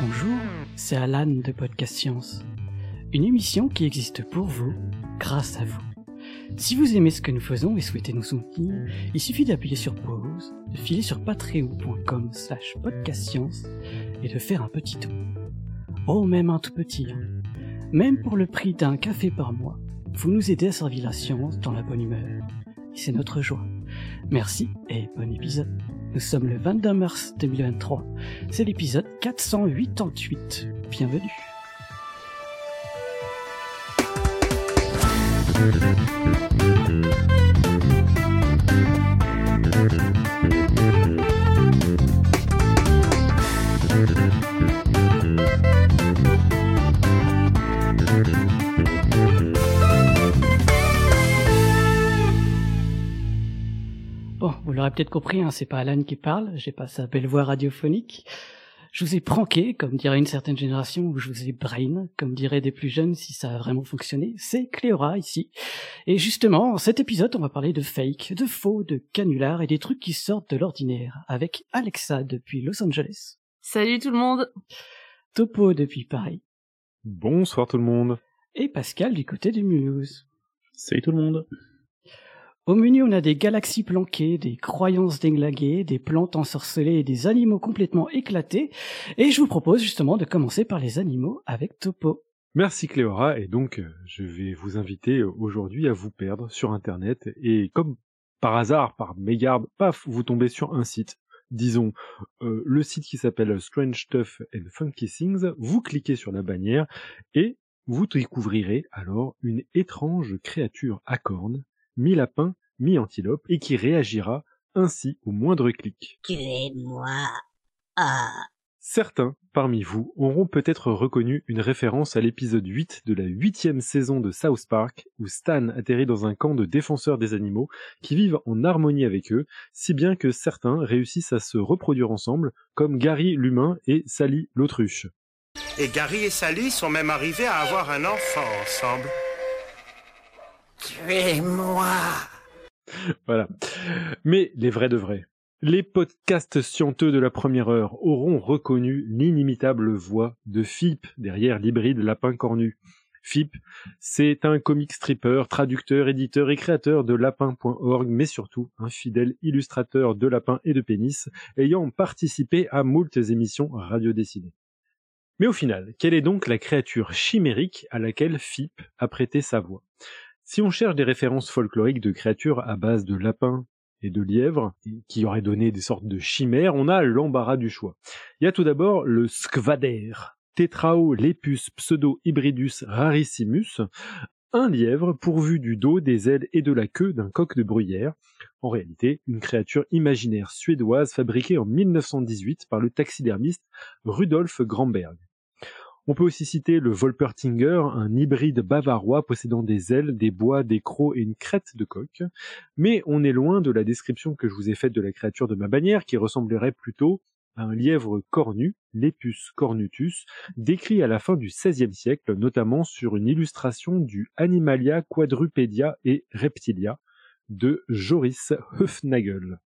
Bonjour, c'est Alan de Podcast Science. Une émission qui existe pour vous, grâce à vous. Si vous aimez ce que nous faisons et souhaitez nous soutenir, il suffit d'appuyer sur pause, de filer sur patreon.com slash podcastscience et de faire un petit don. Oh, même un tout petit. hein. Même pour le prix d'un café par mois, vous nous aidez à servir la science dans la bonne humeur. C'est notre joie. Merci et bon épisode. Nous sommes le 22 mars 2023. C'est l'épisode 488. Bienvenue. L'aurez peut-être compris, hein, c'est pas Alan qui parle, j'ai pas sa belle voix radiophonique. Je vous ai pranké, comme dirait une certaine génération, ou je vous ai brain, comme diraient des plus jeunes si ça a vraiment fonctionné. C'est Cléora ici. Et justement, en cet épisode, on va parler de fake, de faux, de canulars et des trucs qui sortent de l'ordinaire, avec Alexa depuis Los Angeles, Salut tout le monde Topo depuis Paris, Bonsoir tout le monde. et Pascal du côté du Mulhouse. Salut tout le monde. Au menu, on a des galaxies planquées, des croyances déglinguées, des plantes ensorcelées et des animaux complètement éclatés. Et je vous propose justement de commencer par les animaux avec Topo. Merci Cléora et donc euh, je vais vous inviter aujourd'hui à vous perdre sur internet et comme par hasard, par mégarde, paf, vous tombez sur un site. Disons euh, le site qui s'appelle Strange Stuff and Funky Things, vous cliquez sur la bannière et vous découvrirez alors une étrange créature à cornes, mi-lapin, mi-antilope, et qui réagira ainsi au moindre clic. Tuez-moi. Ah. Certains parmi vous auront peut-être reconnu une référence à l'épisode 8 de la huitième saison de South Park, où Stan atterrit dans un camp de défenseurs des animaux qui vivent en harmonie avec eux, si bien que certains réussissent à se reproduire ensemble, comme Gary l'humain et Sally l'autruche. Et Gary et Sally sont même arrivés à avoir un enfant ensemble. Tuez-moi. Voilà. Mais les vrais de vrais. Les podcasts scienteux de la première heure auront reconnu l'inimitable voix de Phip derrière l'hybride lapin cornu. Phip, c'est un comic stripper, traducteur, éditeur et créateur de lapin.org, mais surtout un fidèle illustrateur de lapins et de pénis, ayant participé à moultes émissions radio dessinées. Mais au final, quelle est donc la créature chimérique à laquelle Phip a prêté sa voix? Si on cherche des références folkloriques de créatures à base de lapins et de lièvres, qui auraient donné des sortes de chimères, on a l'embarras du choix. Il y a tout d'abord le skvader, Tetraolepus pseudo-hybridus rarissimus, un lièvre pourvu du dos, des ailes et de la queue d'un coq de bruyère. En réalité, une créature imaginaire suédoise fabriquée en 1918 par le taxidermiste Rudolf Gramberg. On peut aussi citer le Wolpertinger, un hybride bavarois possédant des ailes, des bois, des crocs et une crête de coq. Mais on est loin de la description que je vous ai faite de la créature de ma bannière qui ressemblerait plutôt à un lièvre cornu, Lepus cornutus, décrit à la fin du XVIe siècle, notamment sur une illustration du Animalia quadrupedia et reptilia de Joris Höfnagel.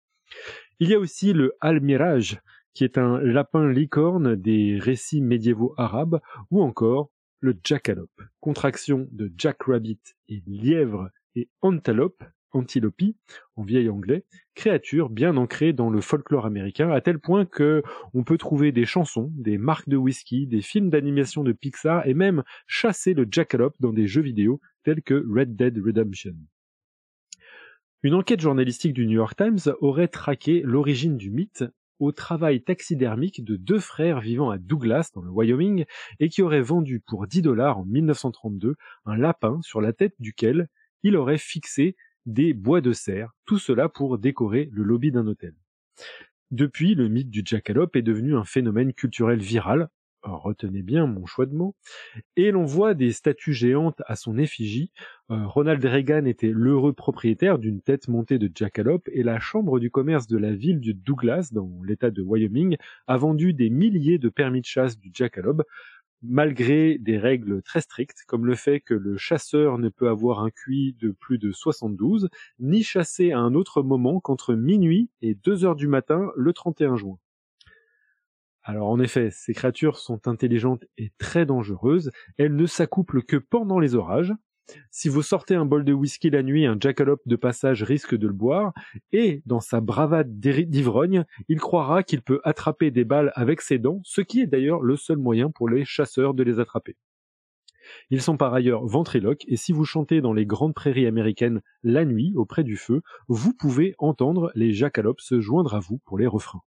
Il y a aussi le Almiraj, qui est un lapin licorne des récits médiévaux arabes, ou encore le jackalope, contraction de jackrabbit et lièvre et antelope, antilopie, en vieil anglais, créature bien ancrée dans le folklore américain, à tel point que on peut trouver des chansons, des marques de whisky, des films d'animation de Pixar et même chasser le jackalope dans des jeux vidéo tels que Red Dead Redemption. Une enquête journalistique du New York Times aurait traqué l'origine du mythe au travail taxidermique de deux frères vivant à Douglas, dans le Wyoming, et qui auraient vendu pour 10 dollars en 1932 un lapin sur la tête duquel il aurait fixé des bois de serre, tout cela pour décorer le lobby d'un hôtel. Depuis, le mythe du jackalope est devenu un phénomène culturel viral, retenez bien mon choix de mots, et l'on voit des statues géantes à son effigie. Euh, Ronald Reagan était l'heureux propriétaire d'une tête montée de jackalope, et la chambre du commerce de la ville du Douglas, dans l'état de Wyoming, a vendu des milliers de permis de chasse du jackalope, malgré des règles très strictes, comme le fait que le chasseur ne peut avoir un QI de plus de 72, ni chasser à un autre moment qu'entre minuit et 2 heures du matin le 31 juin. Alors en effet, ces créatures sont intelligentes et très dangereuses, elles ne s'accouplent que pendant les orages. Si vous sortez un bol de whisky la nuit, un jackalope de passage risque de le boire, et dans sa bravade d'ivrogne, il croira qu'il peut attraper des balles avec ses dents, ce qui est d'ailleurs le seul moyen pour les chasseurs de les attraper. Ils sont par ailleurs ventriloques, et si vous chantez dans les grandes prairies américaines la nuit, auprès du feu, vous pouvez entendre les jackalopes se joindre à vous pour les refrains.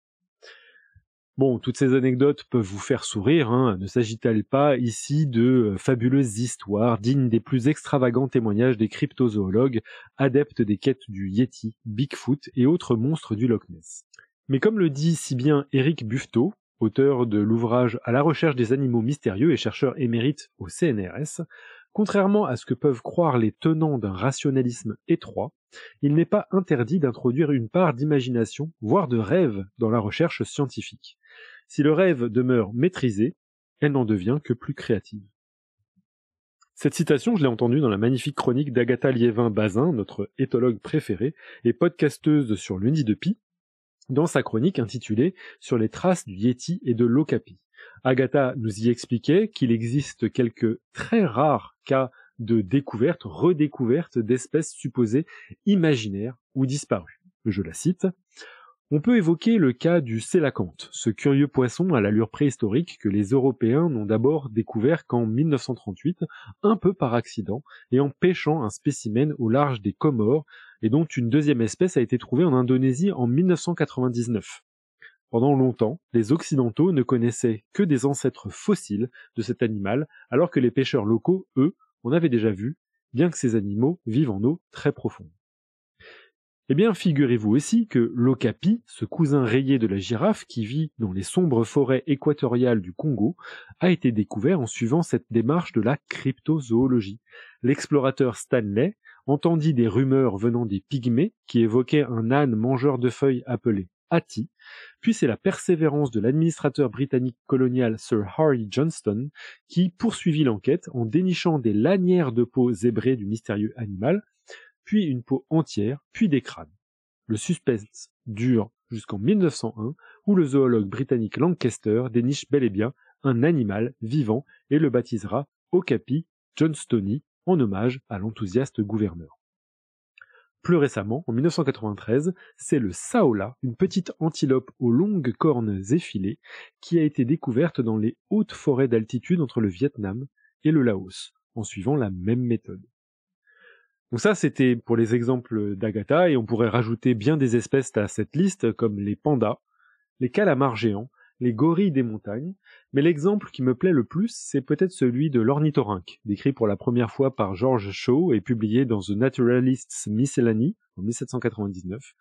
Bon, toutes ces anecdotes peuvent vous faire sourire, hein. ne s'agit-il pas ici de euh, fabuleuses histoires dignes des plus extravagants témoignages des cryptozoologues, adeptes des quêtes du Yeti, Bigfoot et autres monstres du Loch Ness Mais comme le dit si bien Eric Buffetot, auteur de l'ouvrage À la recherche des animaux mystérieux et chercheur émérite au CNRS, contrairement à ce que peuvent croire les tenants d'un rationalisme étroit, il n'est pas interdit d'introduire une part d'imagination, voire de rêve, dans la recherche scientifique. Si le rêve demeure maîtrisé, elle n'en devient que plus créative. Cette citation, je l'ai entendue dans la magnifique chronique d'Agatha Liévin-Bazin, notre éthologue préférée et podcasteuse sur le nid de Pi, dans sa chronique intitulée Sur les traces du Yeti et de l'Okapi. Agatha nous y expliquait qu'il existe quelques très rares cas de découverte, redécouverte d'espèces supposées imaginaires ou disparues. Je la cite. On peut évoquer le cas du sélacanthe, ce curieux poisson à l'allure préhistorique que les Européens n'ont d'abord découvert qu'en 1938, un peu par accident, et en pêchant un spécimen au large des Comores, et dont une deuxième espèce a été trouvée en Indonésie en 1999. Pendant longtemps, les Occidentaux ne connaissaient que des ancêtres fossiles de cet animal, alors que les pêcheurs locaux, eux, en avaient déjà vu, bien que ces animaux vivent en eau très profonde. Eh bien, figurez-vous aussi que l'okapi, ce cousin rayé de la girafe qui vit dans les sombres forêts équatoriales du Congo, a été découvert en suivant cette démarche de la cryptozoologie. L'explorateur Stanley entendit des rumeurs venant des pygmées qui évoquaient un âne mangeur de feuilles appelé Ati, puis c'est la persévérance de l'administrateur britannique colonial Sir Harry Johnston qui poursuivit l'enquête en dénichant des lanières de peau zébrées du mystérieux animal puis une peau entière, puis des crânes. Le suspense dure jusqu'en 1901, où le zoologue britannique Lancaster déniche bel et bien un animal vivant et le baptisera Okapi Johnstoni en hommage à l'enthousiaste gouverneur. Plus récemment, en 1993, c'est le Saola, une petite antilope aux longues cornes effilées, qui a été découverte dans les hautes forêts d'altitude entre le Vietnam et le Laos, en suivant la même méthode. Donc ça, c'était pour les exemples d'Agatha, et on pourrait rajouter bien des espèces à cette liste, comme les pandas, les calamars géants, les gorilles des montagnes, mais l'exemple qui me plaît le plus, c'est peut-être celui de l'ornithorynque, décrit pour la première fois par George Shaw et publié dans The Naturalist's Miscellany en 1799,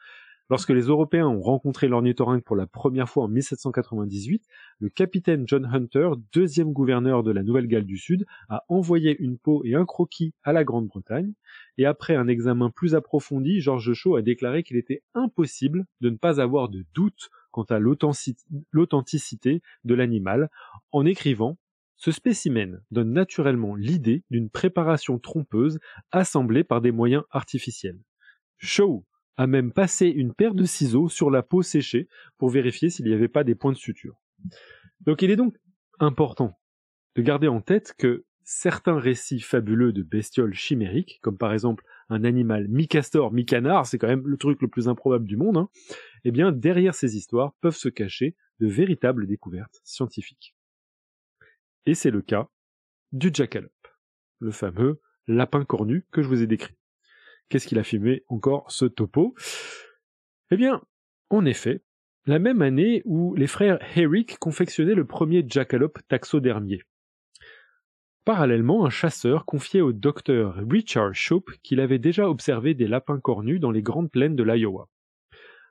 Lorsque les Européens ont rencontré l'ornithorynque pour la première fois en 1798, le capitaine John Hunter, deuxième gouverneur de la Nouvelle-Galles du Sud, a envoyé une peau et un croquis à la Grande-Bretagne, et après un examen plus approfondi, George Shaw a déclaré qu'il était impossible de ne pas avoir de doute quant à l'authenticité de l'animal, en écrivant ce spécimen donne naturellement l'idée d'une préparation trompeuse assemblée par des moyens artificiels. Shaw a même passé une paire de ciseaux sur la peau séchée pour vérifier s'il n'y avait pas des points de suture. Donc il est donc important de garder en tête que certains récits fabuleux de bestioles chimériques, comme par exemple un animal mi-castor, mi-canard, c'est quand même le truc le plus improbable du monde, hein, eh bien derrière ces histoires peuvent se cacher de véritables découvertes scientifiques. Et c'est le cas du jackalope, le fameux lapin cornu que je vous ai décrit. Qu'est-ce qu'il a filmé encore ce topo? Eh bien, en effet, la même année où les frères Herrick confectionnaient le premier jackalope taxodermier. Parallèlement, un chasseur confiait au docteur Richard Shope qu'il avait déjà observé des lapins cornus dans les grandes plaines de l'Iowa.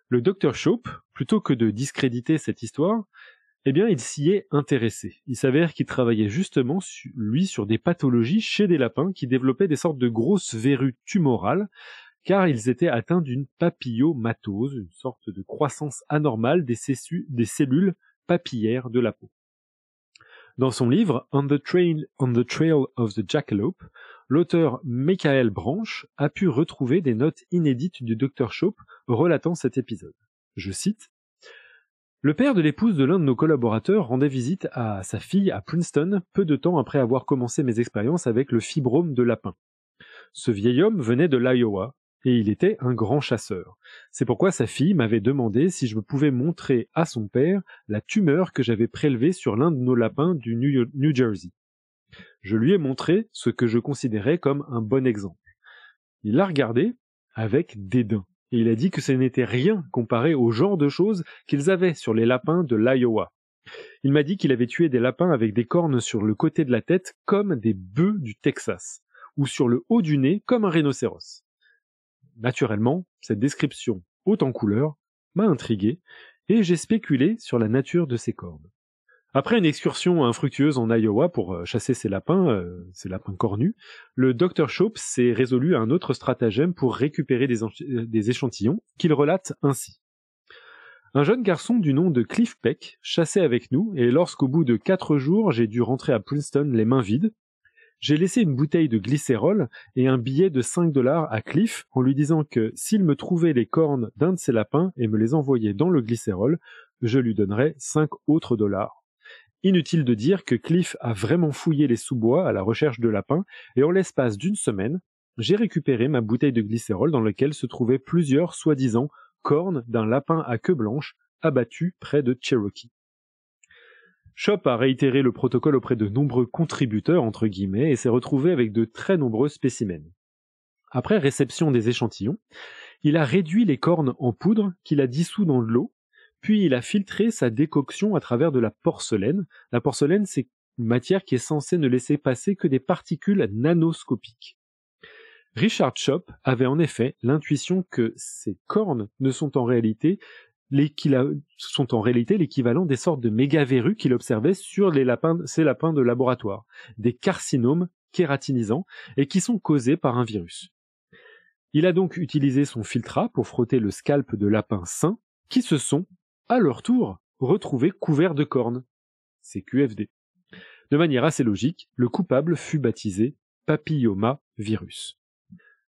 Le docteur Shope, plutôt que de discréditer cette histoire, eh bien, il s'y est intéressé. Il s'avère qu'il travaillait justement, lui, sur des pathologies chez des lapins qui développaient des sortes de grosses verrues tumorales, car ils étaient atteints d'une papillomatose, une sorte de croissance anormale des, cellules papillaires de la peau. Dans son livre On the Trail, on the Trail of the Jackalope, l'auteur Michael Branch a pu retrouver des notes inédites du Dr. Chope relatant cet épisode. Je cite le père de l'épouse de l'un de nos collaborateurs rendait visite à sa fille à Princeton peu de temps après avoir commencé mes expériences avec le fibrome de lapin. Ce vieil homme venait de l'Iowa, et il était un grand chasseur. C'est pourquoi sa fille m'avait demandé si je pouvais montrer à son père la tumeur que j'avais prélevée sur l'un de nos lapins du New Jersey. Je lui ai montré ce que je considérais comme un bon exemple. Il l'a regardé avec dédain et il a dit que ce n'était rien comparé au genre de choses qu'ils avaient sur les lapins de l'Iowa. Il m'a dit qu'il avait tué des lapins avec des cornes sur le côté de la tête comme des bœufs du Texas, ou sur le haut du nez comme un rhinocéros. Naturellement, cette description haute en couleur m'a intrigué, et j'ai spéculé sur la nature de ces cornes. Après une excursion infructueuse en Iowa pour euh, chasser ces lapins, euh, ces lapins cornus, le Dr. Shope s'est résolu à un autre stratagème pour récupérer des, euh, des échantillons, qu'il relate ainsi. Un jeune garçon du nom de Cliff Peck chassait avec nous, et lorsqu'au bout de quatre jours j'ai dû rentrer à Princeton les mains vides, j'ai laissé une bouteille de glycérol et un billet de 5 dollars à Cliff en lui disant que s'il me trouvait les cornes d'un de ses lapins et me les envoyait dans le glycérol, je lui donnerais 5 autres dollars. Inutile de dire que Cliff a vraiment fouillé les sous-bois à la recherche de lapins, et en l'espace d'une semaine, j'ai récupéré ma bouteille de glycérol dans laquelle se trouvaient plusieurs soi-disant cornes d'un lapin à queue blanche abattu près de Cherokee. Shop a réitéré le protocole auprès de nombreux contributeurs entre guillemets et s'est retrouvé avec de très nombreux spécimens. Après réception des échantillons, il a réduit les cornes en poudre qu'il a dissous dans de l'eau puis il a filtré sa décoction à travers de la porcelaine. La porcelaine, c'est une matière qui est censée ne laisser passer que des particules nanoscopiques. Richard Chop avait en effet l'intuition que ces cornes ne sont en réalité l'équivalent des sortes de mégaverrues qu'il observait sur les lapins, lapins de laboratoire, des carcinomes kératinisants et qui sont causés par un virus. Il a donc utilisé son filtrat pour frotter le scalp de lapins sains qui se sont à leur tour, retrouvés couverts de cornes. C'est QFD. De manière assez logique, le coupable fut baptisé papilloma virus.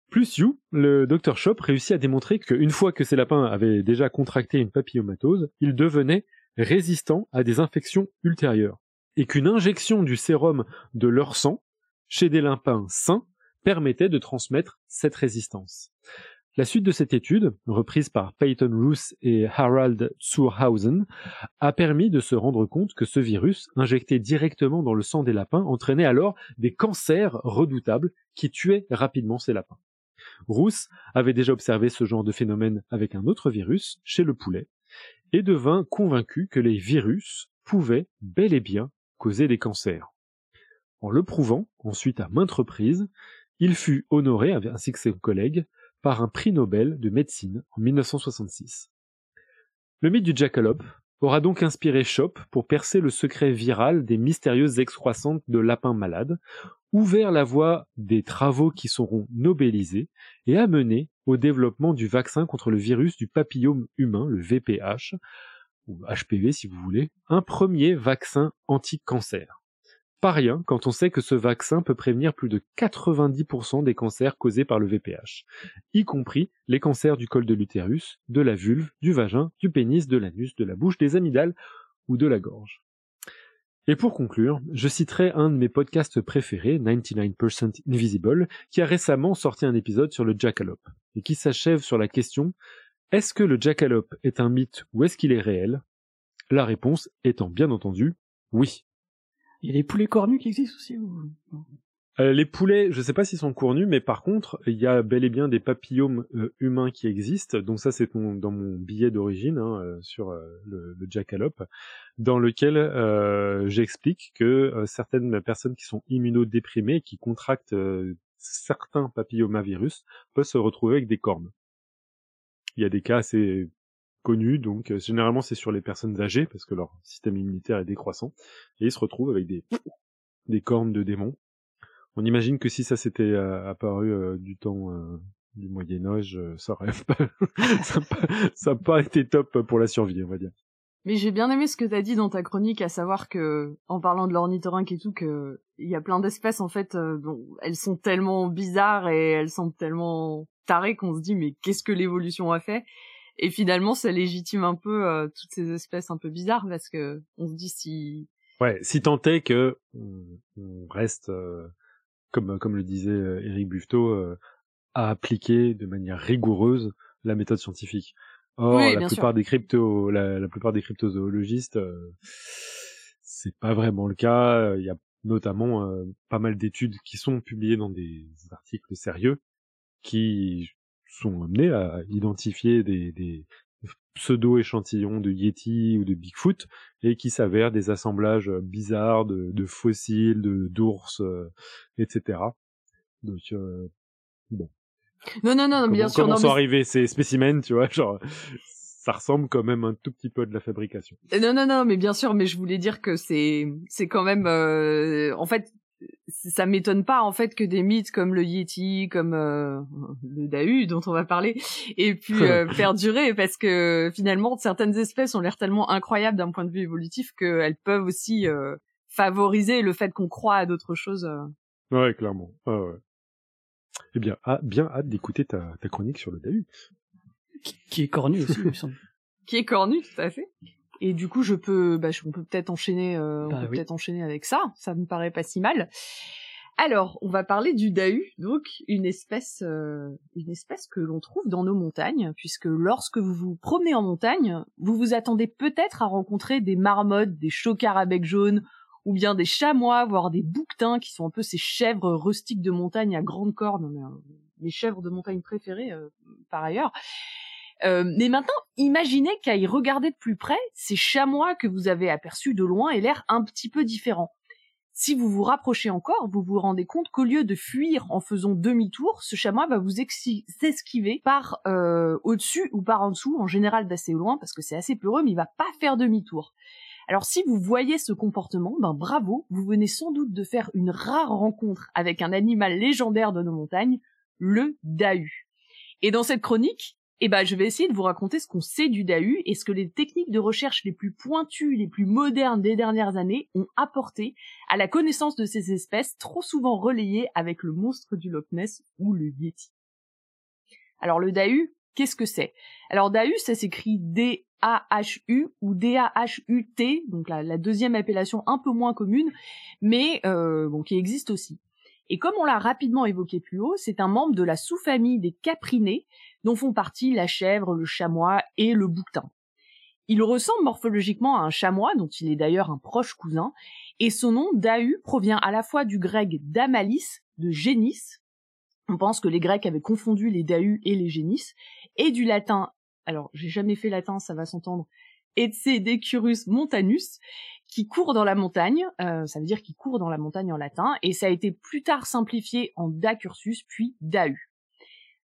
Plus You, le Dr Shop réussit à démontrer qu'une fois que ces lapins avaient déjà contracté une papillomatose, ils devenaient résistants à des infections ultérieures, et qu'une injection du sérum de leur sang chez des lapins sains permettait de transmettre cette résistance. La suite de cette étude, reprise par Peyton Roos et Harald Zurhausen, a permis de se rendre compte que ce virus, injecté directement dans le sang des lapins, entraînait alors des cancers redoutables qui tuaient rapidement ces lapins. Roos avait déjà observé ce genre de phénomène avec un autre virus, chez le poulet, et devint convaincu que les virus pouvaient bel et bien causer des cancers. En le prouvant, ensuite à maintes reprises, il fut honoré, ainsi que ses collègues, par un prix Nobel de médecine en 1966. Le mythe du jackalope aura donc inspiré Chop pour percer le secret viral des mystérieuses excroissantes de lapins malades, ouvert la voie des travaux qui seront nobélisés et amené au développement du vaccin contre le virus du papillome humain, le VPH, ou HPV si vous voulez, un premier vaccin anti-cancer. Pas rien quand on sait que ce vaccin peut prévenir plus de 90% des cancers causés par le VPH, y compris les cancers du col de l'utérus, de la vulve, du vagin, du pénis, de l'anus, de la bouche, des amygdales ou de la gorge. Et pour conclure, je citerai un de mes podcasts préférés, 99% Invisible, qui a récemment sorti un épisode sur le jackalope, et qui s'achève sur la question est-ce que le jackalope est un mythe ou est-ce qu'il est réel? La réponse étant bien entendu oui. Il y a des poulets cornus qui existent aussi euh, les poulets, je sais pas s'ils sont cornus, mais par contre, il y a bel et bien des papillomes euh, humains qui existent. Donc ça, c'est dans mon billet d'origine hein, euh, sur le, le, jackalope, dans lequel j'explique que certaines personnes qui sont immunodéprimées, qui contractent certains papillomavirus, peuvent se retrouver avec des cornes. Il y a des cas assez connus, donc euh, généralement c'est sur les personnes âgées parce que leur système immunitaire est décroissant et ils se retrouvent avec des des cornes de démons. On imagine que si ça s'était euh, apparu euh, du temps du Moyen Âge, ça aurait pas, ça pas été top pour la survie, on va dire. Mais j'ai bien aimé ce que t'as dit dans ta chronique, à savoir que, en parlant de l'ornithorynque et tout, que il y a plein d'espèces en fait, elles sont tellement bizarres et elles sont tellement tarées qu'on se dit mais qu'est-ce que l'évolution a fait? Et finalement, ça légitime un peu euh, toutes ces espèces un peu bizarres parce que on se dit si Ouais, si tant est que on, reste, euh, comme comme le disait euh, Eric Buffetot, euh, à appliquer de manière rigoureuse la méthode scientifique. Or, Oui, la plupart des crypto, la, la plupart des cryptozoologistes, euh, c'est pas vraiment le cas. Il y a notamment euh, pas mal d'études qui sont publiées dans des articles sérieux qui sont amenés à identifier des, des pseudo-échantillons de Yeti ou de Bigfoot et qui s'avèrent des assemblages bizarres de, de fossiles, de d'ours, euh, etc. Donc euh, bon, non non non, comment, bien sûr comment non sont mais arrivés ces spécimens, tu vois, genre ça ressemble quand même un tout petit peu de la fabrication. Non, non, non, mais bien sûr, mais je voulais dire que c'est, c'est quand même, euh, en fait, ça m'étonne pas en fait que des mythes comme le Yeti, comme euh, le Dahu dont on va parler, aient pu euh, perdurer parce que finalement certaines espèces ont l'air tellement incroyables d'un point de vue évolutif qu'elles peuvent aussi euh, favoriser le fait qu'on croit à d'autres choses. Ouais, clairement. Ouais. Eh bien, ah, bien hâte d'écouter ta, ta chronique sur le Dahu. Qui, qui est cornu aussi, il me semble. qui est cornu tout à fait. Et du coup, je peux, bah, je- on peut peut-être enchaîner, euh, on Bah peut oui. peut-être enchaîner avec ça. Ça me paraît pas si mal. Alors, on va parler du dahu, donc une espèce, euh, une espèce que l'on trouve dans nos montagnes, puisque lorsque vous vous promenez en montagne, vous vous attendez peut-être à rencontrer des marmottes, des chocards à bec jaune, ou bien des chamois, voire des bouquetins, qui sont un peu ces chèvres rustiques de montagne à grandes cornes, mais, euh, mes chèvres de montagne préférées euh, par ailleurs. Euh, mais maintenant, imaginez qu'à y regarder de plus près, ces chamois que vous avez aperçus de loin aient l'air un petit peu différents. Si vous vous rapprochez encore, vous vous rendez compte qu'au lieu de fuir en faisant demi-tour, ce chamois va vous esquiver par euh, au-dessus ou par en dessous, en général d'assez loin, parce que c'est assez peureux, mais il va pas faire demi-tour. Alors si vous voyez ce comportement, ben bravo, vous venez sans doute de faire une rare rencontre avec un animal légendaire de nos montagnes, le dahu. Et dans cette chronique, eh ben, je vais essayer de vous raconter ce qu'on sait du Dahu et ce que les techniques de recherche les plus pointues, les plus modernes des dernières années ont apporté à la connaissance de ces espèces trop souvent relayées avec le monstre du Loch Ness ou le Yeti. Alors le Dahu, qu'est-ce que c'est? Alors Dahu, ça s'écrit D-A-H-U ou D-A-H-U-T, donc la, la deuxième appellation un peu moins commune, mais euh, bon, qui existe aussi. Et comme on l'a rapidement évoqué plus haut, c'est un membre de la sous-famille des caprinés, dont font partie la chèvre, le chamois et le bouquetin. Il ressemble morphologiquement à un chamois, dont il est d'ailleurs un proche cousin, et son nom Dahu provient à la fois du grec damalis, de génis, on pense que les Grecs avaient confondu les Dahus et les génis, et du latin, alors j'ai jamais fait latin, ça va s'entendre, Etsedecurus montanus, qui court dans la montagne, euh, ça veut dire qu'il court dans la montagne en latin, et ça a été plus tard simplifié en Dacursus, puis Dahu.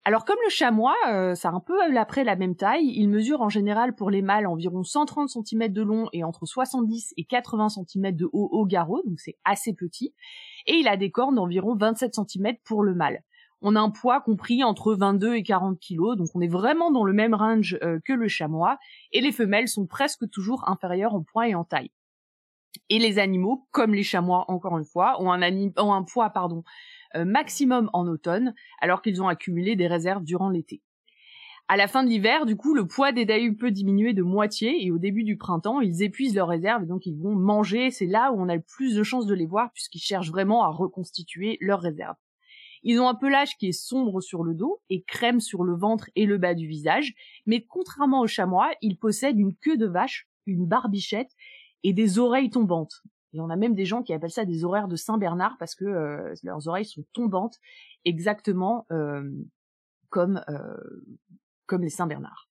Alors comme le chamois, euh, ça a un peu après la même taille, il mesure en général pour les mâles environ 130 cm de long et entre 70 et 80 cm de haut au garrot, donc c'est assez petit, et il a des cornes d'environ 27 cm pour le mâle. On a un poids compris entre 22 et 40 kg, donc on est vraiment dans le même range euh, que le chamois, et les femelles sont presque toujours inférieures en poids et en taille. Et les animaux, comme les chamois encore une fois, ont un, ont un poids pardon, maximum en automne, alors qu'ils ont accumulé des réserves durant l'été. À la fin de l'hiver, du coup, le poids des dahus peut diminuer de moitié, et au début du printemps, ils épuisent leurs réserves, et donc ils vont manger, c'est là où on a le plus de chances de les voir, puisqu'ils cherchent vraiment à reconstituer leurs réserves. Ils ont un pelage qui est sombre sur le dos et crème sur le ventre et le bas du visage, mais contrairement aux chamois, ils possèdent une queue de vache, une barbichette et des oreilles tombantes. Et on a même des gens qui appellent ça des horaires de Saint-Bernard parce que euh, leurs oreilles sont tombantes, exactement euh, comme euh, comme les Saint-Bernard.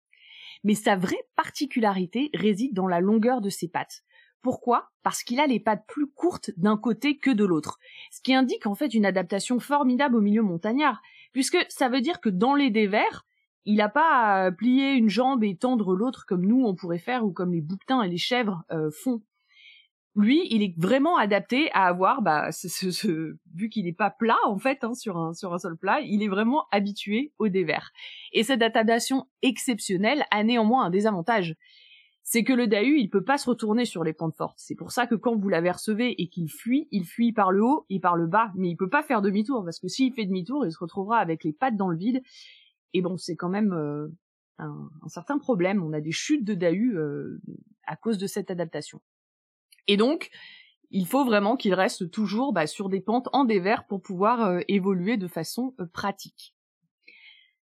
Mais sa vraie particularité réside dans la longueur de ses pattes. Pourquoi? Parce qu'il a les pattes plus courtes d'un côté que de l'autre, ce qui indique en fait une adaptation formidable au milieu montagnard, puisque ça veut dire que dans les dévers, il n'a pas à plier une jambe et tendre l'autre comme nous on pourrait faire ou comme les bouquetins et les chèvres font. Lui, il est vraiment adapté à avoir, bah, ce, ce, ce- vu qu'il n'est pas plat en fait hein, sur un sur sol plat, il est vraiment habitué au dévers. Et cette adaptation exceptionnelle a néanmoins un désavantage c'est que le Dahu, il peut pas se retourner sur les pentes fortes. C'est pour ça que quand vous l'apercevez et qu'il fuit, il fuit par le haut et par le bas, mais il peut pas faire demi-tour, parce que s'il fait demi-tour, il se retrouvera avec les pattes dans le vide. Et bon, c'est quand même euh, un, un, certain problème. On a des chutes de Dahu euh, à cause de cette adaptation. Et donc, il faut vraiment qu'il reste toujours bah, sur des pentes en dévers pour pouvoir euh, évoluer de façon euh, pratique.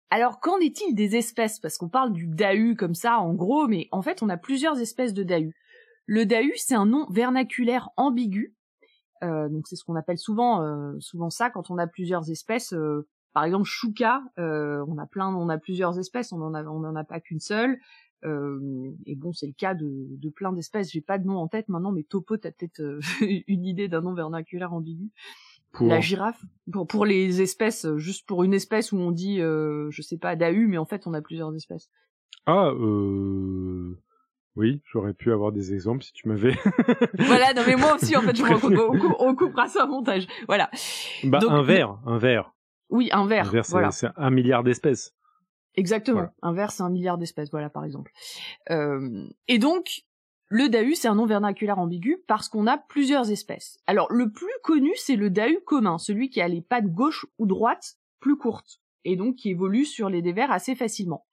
Alors qu'en est-il des espèces? Parce qu'on parle du dahu comme ça en gros, mais en fait on a plusieurs espèces de dahu. Le dahu c'est un nom vernaculaire ambigu, euh, donc c'est ce qu'on appelle souvent ça quand on a plusieurs espèces. par exemple chouka, on a plein, on a plusieurs espèces, on en a, on en a pas qu'une seule. Euh, et bon, c'est le cas de, de plein d'espèces. J'ai pas de nom en tête maintenant, mais Topo, t'as peut-être euh, une idée d'un nom vernaculaire ambigu. Pour... La girafe. Pour, pour les espèces, euh, juste pour une espèce où on dit, je sais pas, Dahu, mais en fait, on a plusieurs espèces. Ah, euh... Oui, j'aurais pu avoir des exemples si tu m'avais. voilà, non mais moi aussi en fait, je on, on, coupera ça au montage. Voilà. Bah un verre, un verre. Oui, un verre. Un verre, c'est un milliard d'espèces. Exactement. Un verre, c'est un milliard d'espèces, voilà, par exemple. Euh, et donc, le dahu, c'est un nom vernaculaire ambigu parce qu'on a plusieurs espèces. Alors, le plus connu, c'est le dahu commun, celui qui a les pattes gauche ou droite plus courtes, et donc qui évolue sur les dévers assez facilement.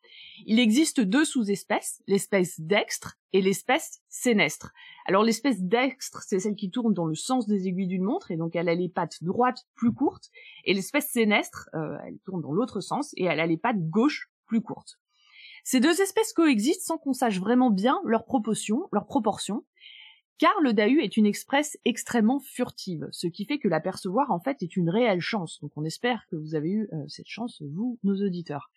Il existe deux sous-espèces, l'espèce dextre et l'espèce sénestre. Alors l'espèce dextre, c'est celle qui tourne dans le sens des aiguilles d'une montre, et donc elle a les pattes droites plus courtes, et l'espèce sénestre, euh, elle tourne dans l'autre sens, et elle a les pattes gauche plus courtes. Ces deux espèces coexistent sans qu'on sache vraiment bien leurs proportions, leurs proportions, car le dahu est une espèce extrêmement furtive, ce qui fait que l'apercevoir en fait est une réelle chance. Donc on espère que vous avez eu euh, cette chance, vous, nos auditeurs.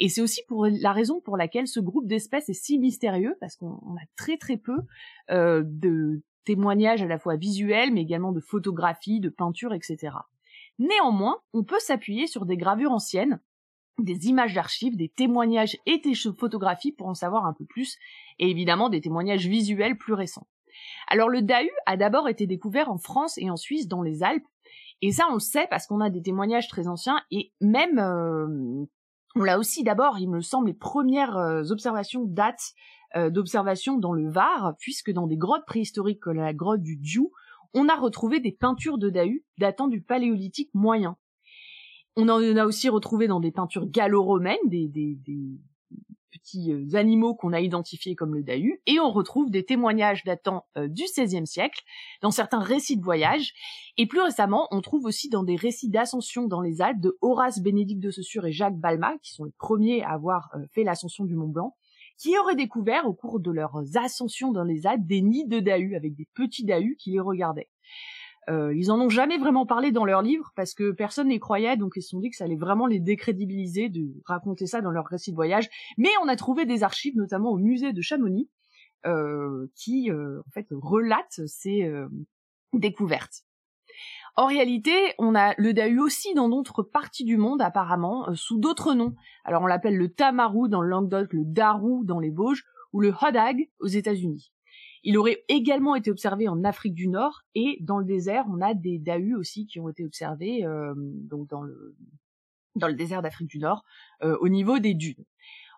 Et c'est aussi pour la raison pour laquelle ce groupe d'espèces est si mystérieux, parce qu'on a très très peu euh, de témoignages à la fois visuels, mais également de photographies, de peintures, etc. Néanmoins, on peut s'appuyer sur des gravures anciennes des images d'archives, des témoignages et des photographies pour en savoir un peu plus, et évidemment des témoignages visuels plus récents. Alors le Dahu a d'abord été découvert en France et en Suisse dans les Alpes, et ça on le sait parce qu'on a des témoignages très anciens, et même euh, on l'a aussi d'abord, il me semble, les premières euh, observations datent euh, d'observations dans le Var, puisque dans des grottes préhistoriques comme la grotte du Diou, on a retrouvé des peintures de Dahu datant du paléolithique moyen. On en a aussi retrouvé dans des peintures gallo-romaines, des, des, petits euh, animaux qu'on a identifiés comme le dahu, et on retrouve des témoignages datant euh, du XVIe siècle dans certains récits de voyage, et plus récemment, on trouve aussi dans des récits d'ascension dans les Alpes de Horace Bénédicte de Saussure et Jacques Balma, qui sont les premiers à avoir euh, fait l'ascension du Mont Blanc, qui auraient découvert au cours de leurs ascensions dans les Alpes des nids de dahu avec des petits dahus qui les regardaient. Euh, ils en ont jamais vraiment parlé dans leurs livres parce que personne n'y croyait, donc ils se sont dit que ça allait vraiment les décrédibiliser de raconter ça dans leur récit de voyage. Mais on a trouvé des archives, notamment au musée de Chamonix, euh, qui euh, en fait relatent ces découvertes. En réalité, on a le dahu aussi dans d'autres parties du monde apparemment sous d'autres noms. Alors on l'appelle le tamarou dans le Languedoc, le darou dans les Vosges ou le hodag aux États-Unis. Il aurait également été observé en Afrique du Nord et dans le désert, on a des dahus aussi qui ont été observés euh, donc dans le dans le désert d'Afrique du Nord euh, au niveau des dunes.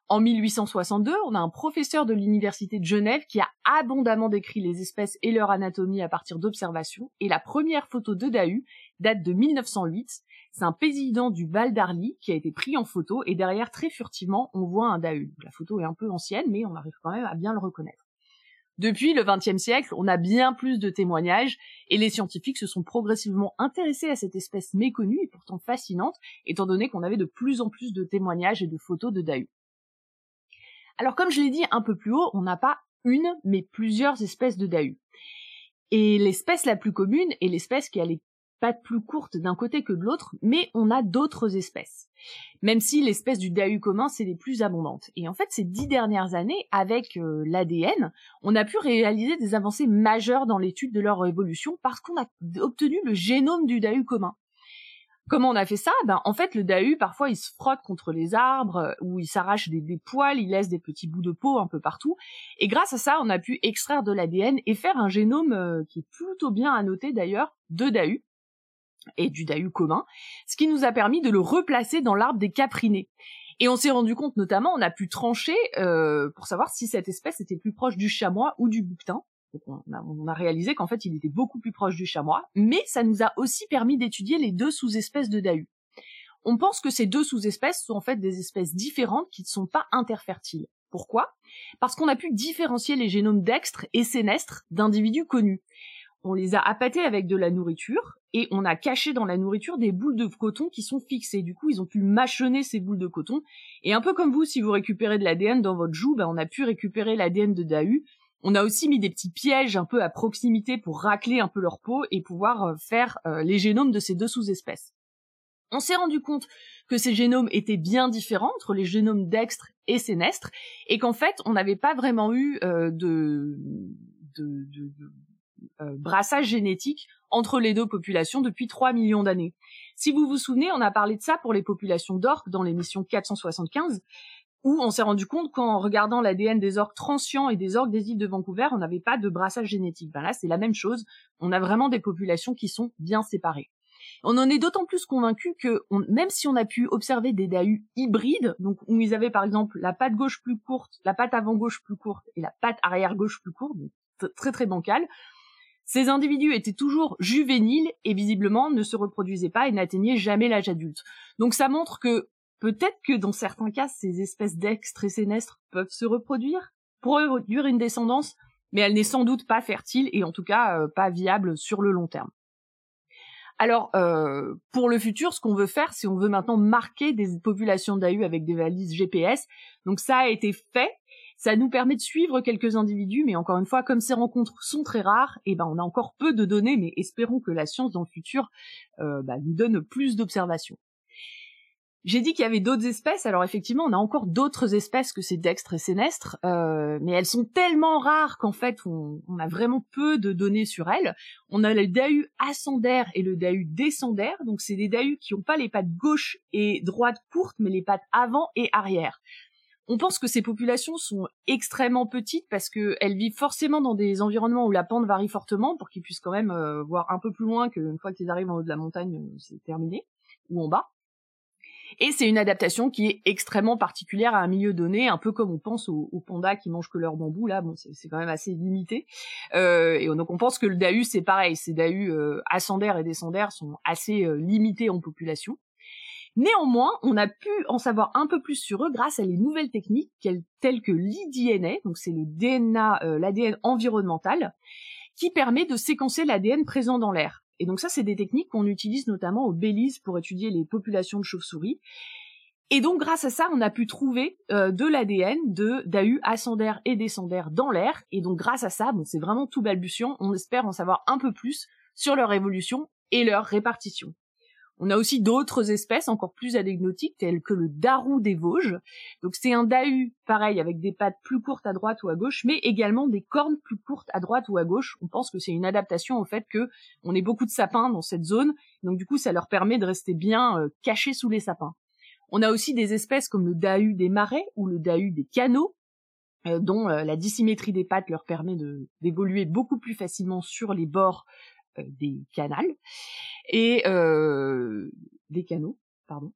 En 1862, on a un professeur de l'université de Genève qui a abondamment décrit les espèces et leur anatomie à partir d'observations, et la première photo de Dahu date de 1908. C'est un président du Val d'Arly qui a été pris en photo, et derrière, très furtivement, on voit un Dahu. La photo est un peu ancienne, mais on arrive quand même à bien le reconnaître. Depuis le XXe siècle, on a bien plus de témoignages et les scientifiques se sont progressivement intéressés à cette espèce méconnue et pourtant fascinante, étant donné qu'on avait de plus en plus de témoignages et de photos de Dahu. Alors comme je l'ai dit un peu plus haut, on n'a pas une, mais plusieurs espèces de Dahu. Et l'espèce la plus commune est l'espèce qui a les pattes plus courtes d'un côté que de l'autre, mais on a d'autres espèces. Même si l'espèce du dahu commun, c'est les plus abondantes. Et en fait, ces dix dernières années, avec euh, l'ADN, on a pu réaliser des avancées majeures dans l'étude de leur évolution parce qu'on a obtenu le génome du dahu commun. Comment on a fait ça? Ben en fait le dahu parfois il se frotte contre les arbres euh, ou il s'arrache des, des, poils, il laisse des petits bouts de peau un peu partout. Et grâce à ça, on a pu extraire de l'ADN et faire un génome euh, qui est plutôt bien annoté d'ailleurs de dahu et du dahu commun, ce qui nous a permis de le replacer dans l'arbre des caprinés. Et on s'est rendu compte notamment, on a pu trancher euh, pour savoir si cette espèce était plus proche du chamois ou du bouquetin. Donc on, a, réalisé qu'en fait il était beaucoup plus proche du chamois, mais ça nous a aussi permis d'étudier les deux sous-espèces de Dahu. On pense que ces deux sous-espèces sont en fait des espèces différentes qui ne sont pas interfertiles. Pourquoi? Parce qu'on a pu différencier les génomes dextres et sénestres d'individus connus. On les a appâtés avec de la nourriture et on a caché dans la nourriture des boules de coton qui sont fixées. Du coup, ils ont pu mâchonner ces boules de coton. Et un peu comme vous, si vous récupérez de l'ADN dans votre joue, ben on a pu récupérer l'ADN de Dahu on a aussi mis des petits pièges un peu à proximité pour racler un peu leur peau et pouvoir euh, faire euh, les génomes de ces deux sous-espèces. On s'est rendu compte que ces génomes étaient bien différents entre les génomes dextres et sénestres et qu'en fait on n'avait pas vraiment eu euh, de, brassage génétique entre les deux populations depuis 3 millions d'années. Si vous vous souvenez, on a parlé de ça pour les populations d'orques dans l'émission 475, où on s'est rendu compte qu'en regardant l'ADN des orques transients et des orques des îles de Vancouver, on n'avait pas de brassage génétique. Ben là, c'est la même chose. On a vraiment des populations qui sont bien séparées. On en est d'autant plus convaincu que même si on a pu observer des dahus hybrides, donc où ils avaient par exemple la patte gauche plus courte, la patte avant gauche plus courte et la patte arrière gauche plus courte, très très bancale, ces individus étaient toujours juvéniles et visiblement ne se reproduisaient pas et n'atteignaient jamais l'âge adulte. Donc ça montre que Peut-être que dans certains cas, ces espèces d'extres et sénestres peuvent se reproduire, produire une descendance, mais elle n'est sans doute pas fertile et en tout cas euh, pas viable sur le long terme. Alors, euh, pour le futur, ce qu'on veut faire, c'est on veut maintenant marquer des populations d'AU avec des valises GPS. Donc ça a été fait. Ça nous permet de suivre quelques individus, mais encore une fois, comme ces rencontres sont très rares, et eh ben on a encore peu de données, mais espérons que la science dans le futur euh, bah, nous donne plus d'observations. J'ai dit qu'il y avait d'autres espèces, alors effectivement, on a encore d'autres espèces que ces dextres et sénestres, euh, mais elles sont tellement rares qu'en fait, on, a vraiment peu de données sur elles. On a le dahu ascendaire et le dahu descendaire, donc c'est des dahus qui n'ont pas les pattes gauche et droite courtes, mais les pattes avant et arrière. On pense que ces populations sont extrêmement petites parce qu'elles vivent forcément dans des environnements où la pente varie fortement pour qu'ils puissent quand même euh, voir un peu plus loin qu'une fois qu'ils arrivent en haut de la montagne, euh, c'est terminé, ou en bas. Et c'est une adaptation qui est extrêmement particulière à un milieu donné, un peu comme on pense aux, pandas qui mangent que leur bambou. Là, bon, c'est quand même assez limité. Euh, et donc on pense que le Dahu, c'est pareil. Ces Dahu euh, ascendaires et descendaires sont assez limités en population. Néanmoins, on a pu en savoir un peu plus sur eux grâce à les nouvelles techniques telles que l'IDNA, donc c'est le DNA, euh, l'ADN environnemental, qui permet de séquencer l'ADN présent dans l'air. Et donc ça, c'est des techniques qu'on utilise notamment au Belize pour étudier les populations de chauves-souris. Et donc grâce à ça, on a pu trouver euh, de l'ADN de d'AU ascendaire et descendaire dans l'air. Et donc grâce à ça, c'est vraiment tout balbutiant. On espère en savoir un peu plus sur leur évolution et leur répartition. On a aussi d'autres espèces encore plus anecdotiques telles que le darou des Vosges. Donc c'est un dahu pareil avec des pattes plus courtes à droite ou à gauche, mais également des cornes plus courtes à droite ou à gauche. On pense que c'est une adaptation au fait que on ait beaucoup de sapins dans cette zone, donc du coup ça leur permet de rester bien euh, cachés sous les sapins. On a aussi des espèces comme le dahu des marais ou le dahu des canaux, euh, dont euh, la dissymétrie des pattes leur permet d'évoluer beaucoup plus facilement sur les bords des canals et euh, des canaux, pardon,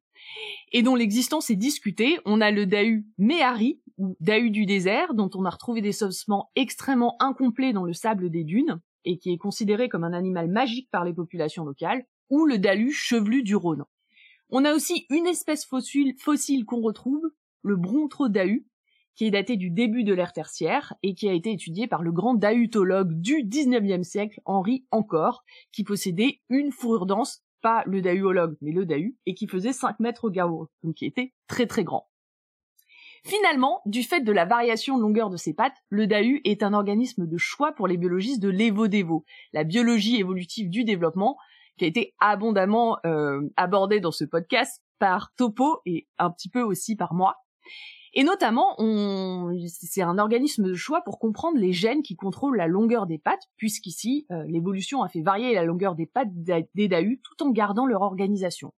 et dont l'existence est discutée. On a le Dahu Mehari, ou Dahu du désert, dont on a retrouvé des ossements extrêmement incomplets dans le sable des dunes, et qui est considéré comme un animal magique par les populations locales, ou le Dahu chevelu du Rhône. On a aussi une espèce fossile, fossile qu'on retrouve, le Dahu, qui est daté du début de l'ère tertiaire et qui a été étudié par le grand dahutologue du 19e siècle, Henri Encore, qui possédait une fourrure dense, pas le dahuologue, mais le dahu, et qui faisait 5 mètres au garrot, donc qui était très très grand. Finalement, du fait de la variation de longueur de ses pattes, le dahu est un organisme de choix pour les biologistes de l'évo-dévo, la biologie évolutive du développement, qui a été abondamment euh, abordée dans ce podcast par Topo et un petit peu aussi par moi. Et notamment, c'est un organisme de choix pour comprendre les gènes qui contrôlent la longueur des pattes, puisqu'ici, euh, l'évolution a fait varier la longueur des pattes des dahus tout en gardant leur organisation.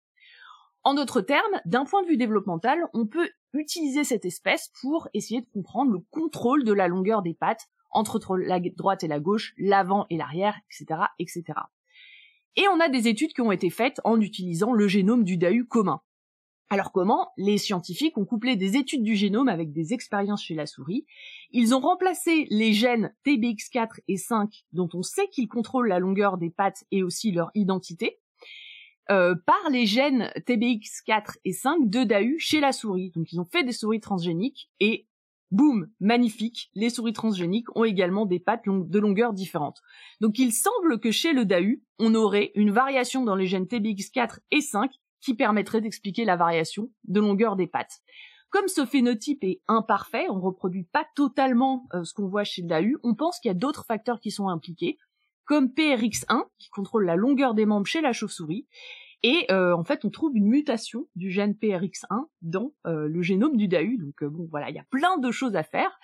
En d'autres termes, d'un point de vue développemental, on peut utiliser cette espèce pour essayer de comprendre le contrôle de la longueur des pattes entre la droite et la gauche, l'avant et l'arrière, etc., etc. Et on a des études qui ont été faites en utilisant le génome du dahu commun. Alors comment Les scientifiques ont couplé des études du génome avec des expériences chez la souris? Ils ont remplacé les gènes TBX4 et 5, dont on sait qu'ils contrôlent la longueur des pattes et aussi leur identité, euh, par les gènes TBX4 et 5 de DAU chez la souris. Donc ils ont fait des souris transgéniques et boum, magnifique, les souris transgéniques ont également des pattes de longueur différente. Donc il semble que chez le DAU, on aurait une variation dans les gènes TBX4 et 5 qui permettrait d'expliquer la variation de longueur des pattes. Comme ce phénotype est imparfait, on reproduit pas totalement euh, ce qu'on voit chez le DAU, on pense qu'il y a d'autres facteurs qui sont impliqués, comme PRX1 qui contrôle la longueur des membres chez la chauve-souris, et euh, en fait, on trouve une mutation du gène PRX1 dans euh, le génome du DAU. Donc bon, voilà, il y a plein de choses à faire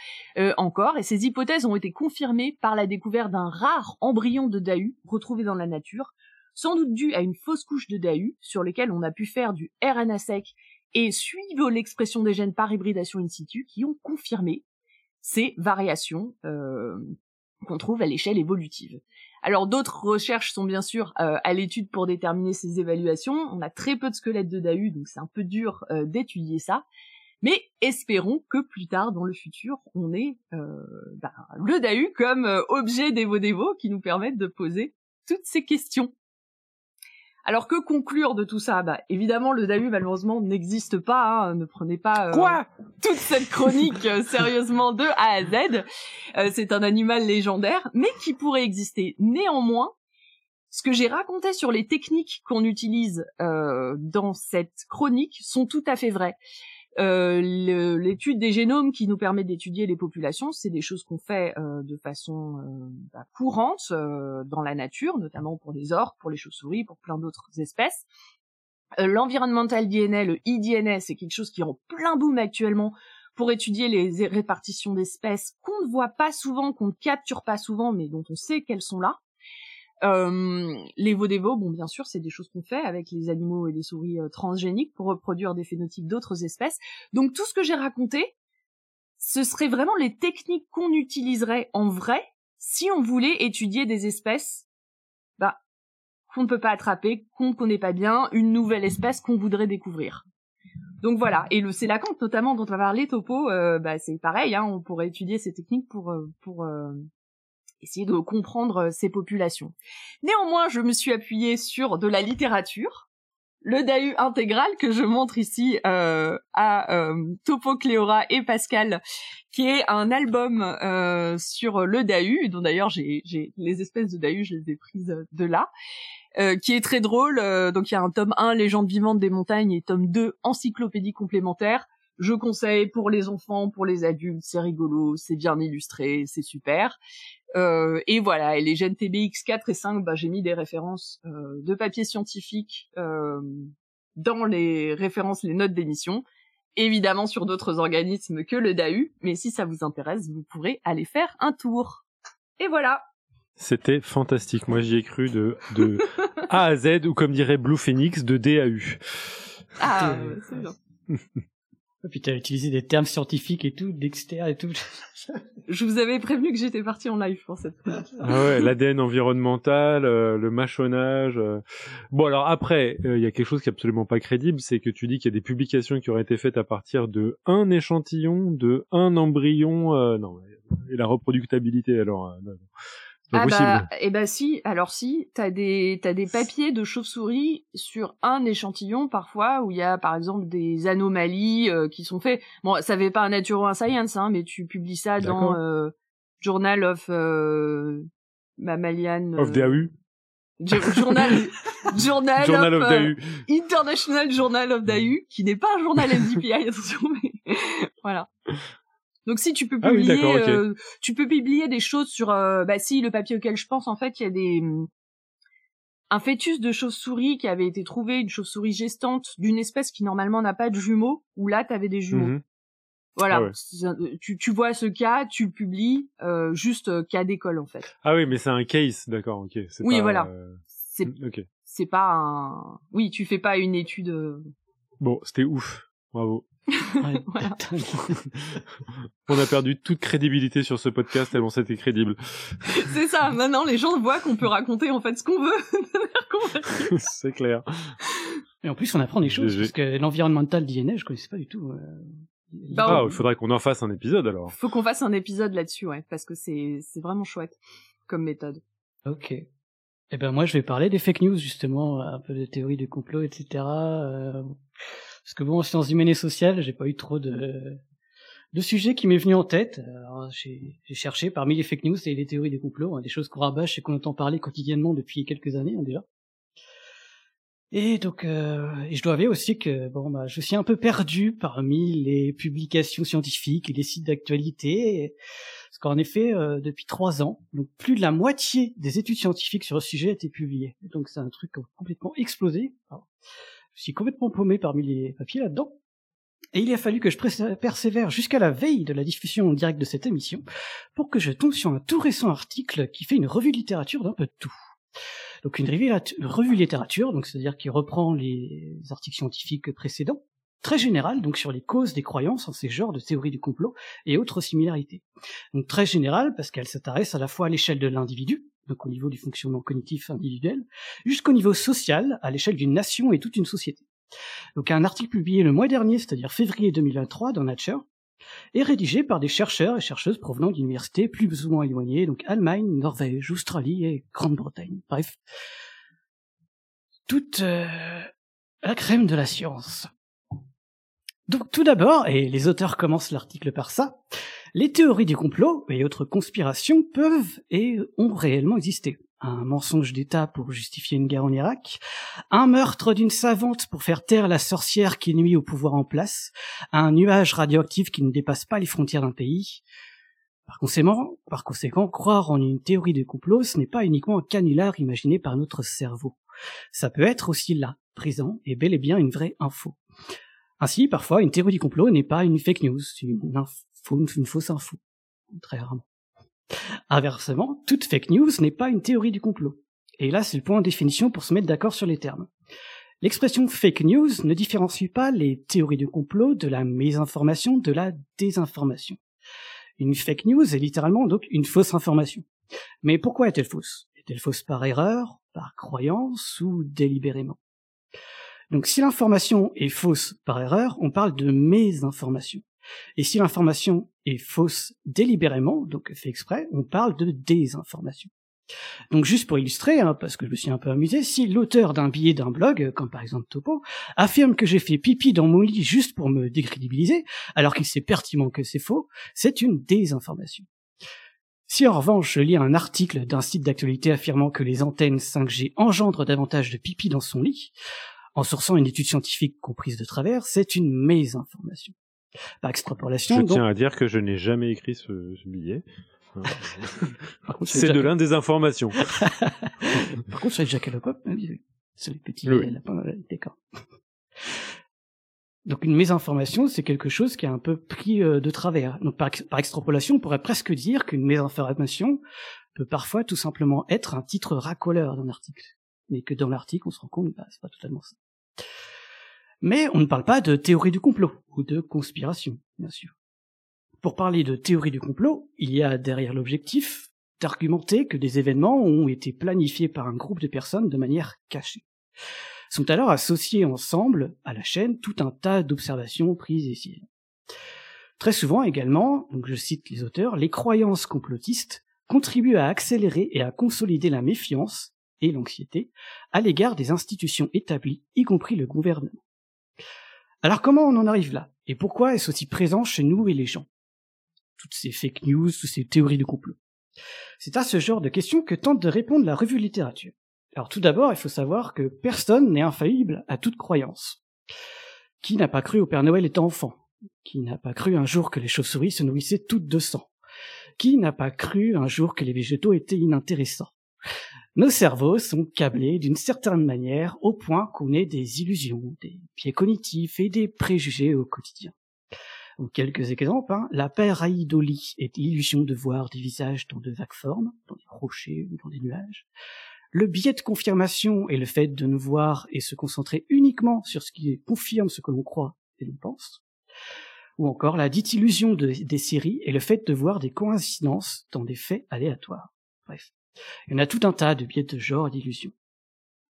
encore, et ces hypothèses ont été confirmées par la découverte d'un rare embryon de DAU retrouvé dans la nature, sans doute dû à une fausse couche de DAU sur lesquelles on a pu faire du RNA sec et suivre l'expression des gènes par hybridation in situ qui ont confirmé ces variations euh, qu'on trouve à l'échelle évolutive. Alors d'autres recherches sont bien sûr euh, à l'étude pour déterminer ces évaluations. On a très peu de squelettes de DAU, donc c'est un peu dur euh, d'étudier ça. Mais espérons que plus tard dans le futur, on ait ben, le DAU comme objet d'Evo qui nous permette de poser toutes ces questions. Alors que conclure de tout ça? Bah évidemment le DAU malheureusement n'existe pas. Hein. Ne prenez pas euh, quoi? toute cette chronique euh, sérieusement de A à Z. Euh, c'est un animal légendaire, mais qui pourrait exister. Néanmoins, ce que j'ai raconté sur les techniques qu'on utilise dans cette chronique sont tout à fait vraies. Euh, l'étude des génomes qui nous permet d'étudier les populations, c'est des choses qu'on fait euh, de façon euh, bah, courante dans la nature, notamment pour les orques, pour les chauves-souris, pour plein d'autres espèces. L'environnemental DNA, le eDNA, c'est quelque chose qui est en plein boom actuellement pour étudier les répartitions d'espèces qu'on ne voit pas souvent, qu'on ne capture pas souvent, mais dont on sait qu'elles sont là. Euh, les vodévos, bon bien sûr, c'est des choses qu'on fait avec les animaux et les souris euh, transgéniques pour reproduire des phénotypes d'autres espèces. Donc tout ce que j'ai raconté, ce serait vraiment les techniques qu'on utiliserait en vrai si on voulait étudier des espèces bah, qu'on ne peut pas attraper, qu'on connaît pas bien, une nouvelle espèce qu'on voudrait découvrir. Donc voilà, et le célacanthe notamment dont on va parler, Topo, euh, bah, c'est pareil, hein, on pourrait étudier ces techniques pour, pour essayer de comprendre euh, ces populations. Néanmoins, je me suis appuyée sur de la littérature, le DAU intégral que je montre ici euh, à euh, Topo Cléora et Pascal, qui est un album euh, sur le DAU, dont d'ailleurs j'ai les espèces de DAU, je les ai prises de là, euh, qui est très drôle. donc il y a un tome 1, Légende vivante des montagnes, et tome 2, Encyclopédie complémentaire. Je conseille pour les enfants, pour les adultes, c'est rigolo, c'est bien illustré, c'est super. Euh, et voilà, et les gènes TBX4 et 5, bah, j'ai mis des références euh, de papiers scientifiques euh, dans les références, les notes d'émission. Évidemment sur d'autres organismes que le DAU, mais si ça vous intéresse, vous pourrez aller faire un tour. Et voilà. C'était fantastique. Moi, j'y ai cru de, de A à Z, ou comme dirait Blue Phoenix, de DAU. Ah, c'est bien. Et puis t'as utilisé des termes scientifiques et tout, Dexter et tout. Je vous avais prévenu que j'étais parti en live pour cette fois. Ah ouais, l'ADN environnemental, euh, le mâchonnage. Euh. Bon alors après, euh, il y a quelque chose qui est absolument pas crédible, c'est que tu dis qu'il y a des publications qui auraient été faites à partir de un échantillon, de un embryon. non, et la reproductabilité alors. Non, non ah bah, eh bah si, alors si, t'as des t'as des papiers de chauve-souris sur un échantillon parfois où il y a par exemple des anomalies euh, qui sont faits. Bon, ça fait pas un Natural Science, hein, mais tu publies ça dans euh, Journal of euh, Mammalian. Of DAU. journal, journal, journal of, of DAU. International Journal of DAU, qui n'est pas un journal NDPI, attention, mais voilà. Donc si tu peux ah publier, euh, tu peux publier des choses sur, euh, bah si le papier auquel je pense en fait, il y a des un fœtus de chauve-souris qui avait été trouvé, une chauve-souris gestante d'une espèce qui normalement n'a pas de jumeaux, où là t'avais des jumeaux. Mhm. Voilà, ah tu, tu vois ce cas, tu publies euh, juste cas d'école en fait. Ah oui, mais c'est un case, d'accord, ok. Oui, pas, voilà. C'est c'est pas un. Oui, tu fais pas une étude. Bon, c'était ouf. Bravo. Ouais, Voilà. totalement. On a perdu toute crédibilité sur ce podcast tellement c'était crédible. C'est ça. Maintenant, les gens voient qu'on peut raconter en fait ce qu'on veut c'est clair. Et en plus, on apprend des choses, parce que l'environnemental d'INL, je connaissais pas du tout. euh, Bah, Ah, on- il faudrait qu'on en fasse un épisode alors. Faut qu'on fasse un épisode là-dessus, ouais, parce que c'est c'est vraiment chouette comme méthode. Ok. Eh ben moi je vais parler des fake news justement, un peu de théorie du complot, etc. euh, parce que bon, en sciences humaines et sociales, j'ai pas eu trop de de sujets qui m'est venu en tête. J'ai cherché parmi les fake news et les théories du complot, hein, des choses qu'on rabâche et qu'on entend parler quotidiennement depuis quelques années hein, déjà. Et donc, euh, et je dois avouer aussi que bon, bah, je suis un peu perdu parmi les publications scientifiques et les sites d'actualité. Parce qu'en effet, euh, depuis trois ans, plus de la moitié des études scientifiques sur le sujet a été publiées. Donc c'est un truc complètement explosé. Je suis complètement paumé parmi les papiers là-dedans. Et il a fallu que je persévère jusqu'à la veille de la diffusion en direct de cette émission pour que je tombe sur un tout récent article qui fait une revue de littérature d'un peu de tout. Donc une revue, littérature, donc c'est-à-dire qui reprend les articles scientifiques précédents, très général, donc sur les causes des croyances en ces genres de théories du complot et autres similarités. Donc très générale parce qu'elle s'intéresse à la fois à l'échelle de l'individu, donc au niveau du fonctionnement cognitif individuel, jusqu'au niveau social, à l'échelle d'une nation et toute une société. Donc un article publié le mois dernier, c'est-à-dire février 2023 dans Nature, est rédigé par des chercheurs et chercheuses provenant d'universités plus ou moins éloignées, donc Allemagne, Norvège, Australie et Grande-Bretagne. Bref, toute euh, la crème de la science. Donc tout d'abord, et les auteurs commencent l'article par ça, les théories du complot et autres conspirations peuvent et ont réellement existé. Un mensonge d'État pour justifier une guerre en Irak, un meurtre d'une savante pour faire taire la sorcière qui nuit au pouvoir en place, un nuage radioactif qui ne dépasse pas les frontières d'un pays. Par conséquent, croire en une théorie du complot, ce n'est pas uniquement un canular imaginé par notre cerveau. Ça peut être aussi là, présent, et bel et bien une vraie info. Ainsi, parfois, une théorie du complot n'est pas une fake news, une fausse info. Très rarement. Inversement, toute fake news n'est pas une théorie du complot. Et là, c'est le point de définition pour se mettre d'accord sur les termes. L'expression fake news ne différencie pas les théories du complot de la mésinformation de la désinformation. Une fake news est littéralement donc une fausse information. Mais pourquoi est-elle fausse? Est-elle fausse par erreur, par croyance ou délibérément? Donc si l'information est fausse par erreur, on parle de mésinformation. Et si l'information est fausse délibérément, donc fait exprès, on parle de désinformation. Donc juste pour illustrer, hein, parce que je me suis un peu amusé, si l'auteur d'un billet d'un blog, comme par exemple Topo, affirme que j'ai fait pipi dans mon lit juste pour me décrédibiliser, alors qu'il sait pertinemment que c'est faux, c'est une désinformation. Si en revanche je lis un article d'un site d'actualité affirmant que les antennes 5G engendrent davantage de pipi dans son lit, en sourçant une étude scientifique comprise de travers, c'est une mésinformation. Par extrapolation, Je donc, tiens à dire que je n'ai jamais écrit ce, ce billet. C'est de l'indésinformation. Par contre, sur les jackalopeps, oui, oui. sur les petits Oui. lapins. Donc une mésinformation, c'est quelque chose qui est un peu pris euh, de travers. Donc par, ex- par extrapolation, on pourrait presque dire qu'une mésinformation peut parfois tout simplement être un titre racoleur d'un article. Mais que dans l'article, on se rend compte que bah, c'est pas totalement ça. Mais on ne parle pas de théorie du complot, ou de conspiration, bien sûr. Pour parler de théorie du complot, il y a derrière l'objectif d'argumenter que des événements ont été planifiés par un groupe de personnes de manière cachée. Sont alors associés ensemble à la chaîne tout un tas d'observations prises ici. Très souvent également, donc je cite les auteurs, les croyances complotistes contribuent à accélérer et à consolider la méfiance et l'anxiété à l'égard des institutions établies, y compris le gouvernement. Alors comment on en arrive là? Et pourquoi est-ce aussi présent chez nous et les gens? Toutes ces fake news, toutes ces théories de complot. C'est à ce genre de questions que tente de répondre la revue littérature. Alors tout d'abord, il faut savoir que personne n'est infaillible à toute croyance. Qui n'a pas cru au Père Noël étant enfant? Qui n'a pas cru un jour que les chauves-souris se nourrissaient toutes de sang? Qui n'a pas cru un jour que les végétaux étaient inintéressants? Nos cerveaux sont câblés d'une certaine manière au point qu'on ait des illusions, des biais cognitifs et des préjugés au quotidien. Quelques exemples, hein. la pareidolie est l'illusion de voir des visages dans de vagues formes, dans des rochers ou dans des nuages. Le biais de confirmation est le fait de ne voir et se concentrer uniquement sur ce qui confirme ce que l'on croit et l'on pense. Ou encore la dite illusion de- des séries et le fait de voir des coïncidences dans des faits aléatoires. Bref, il y en a tout un tas de biais de genre et d'illusions.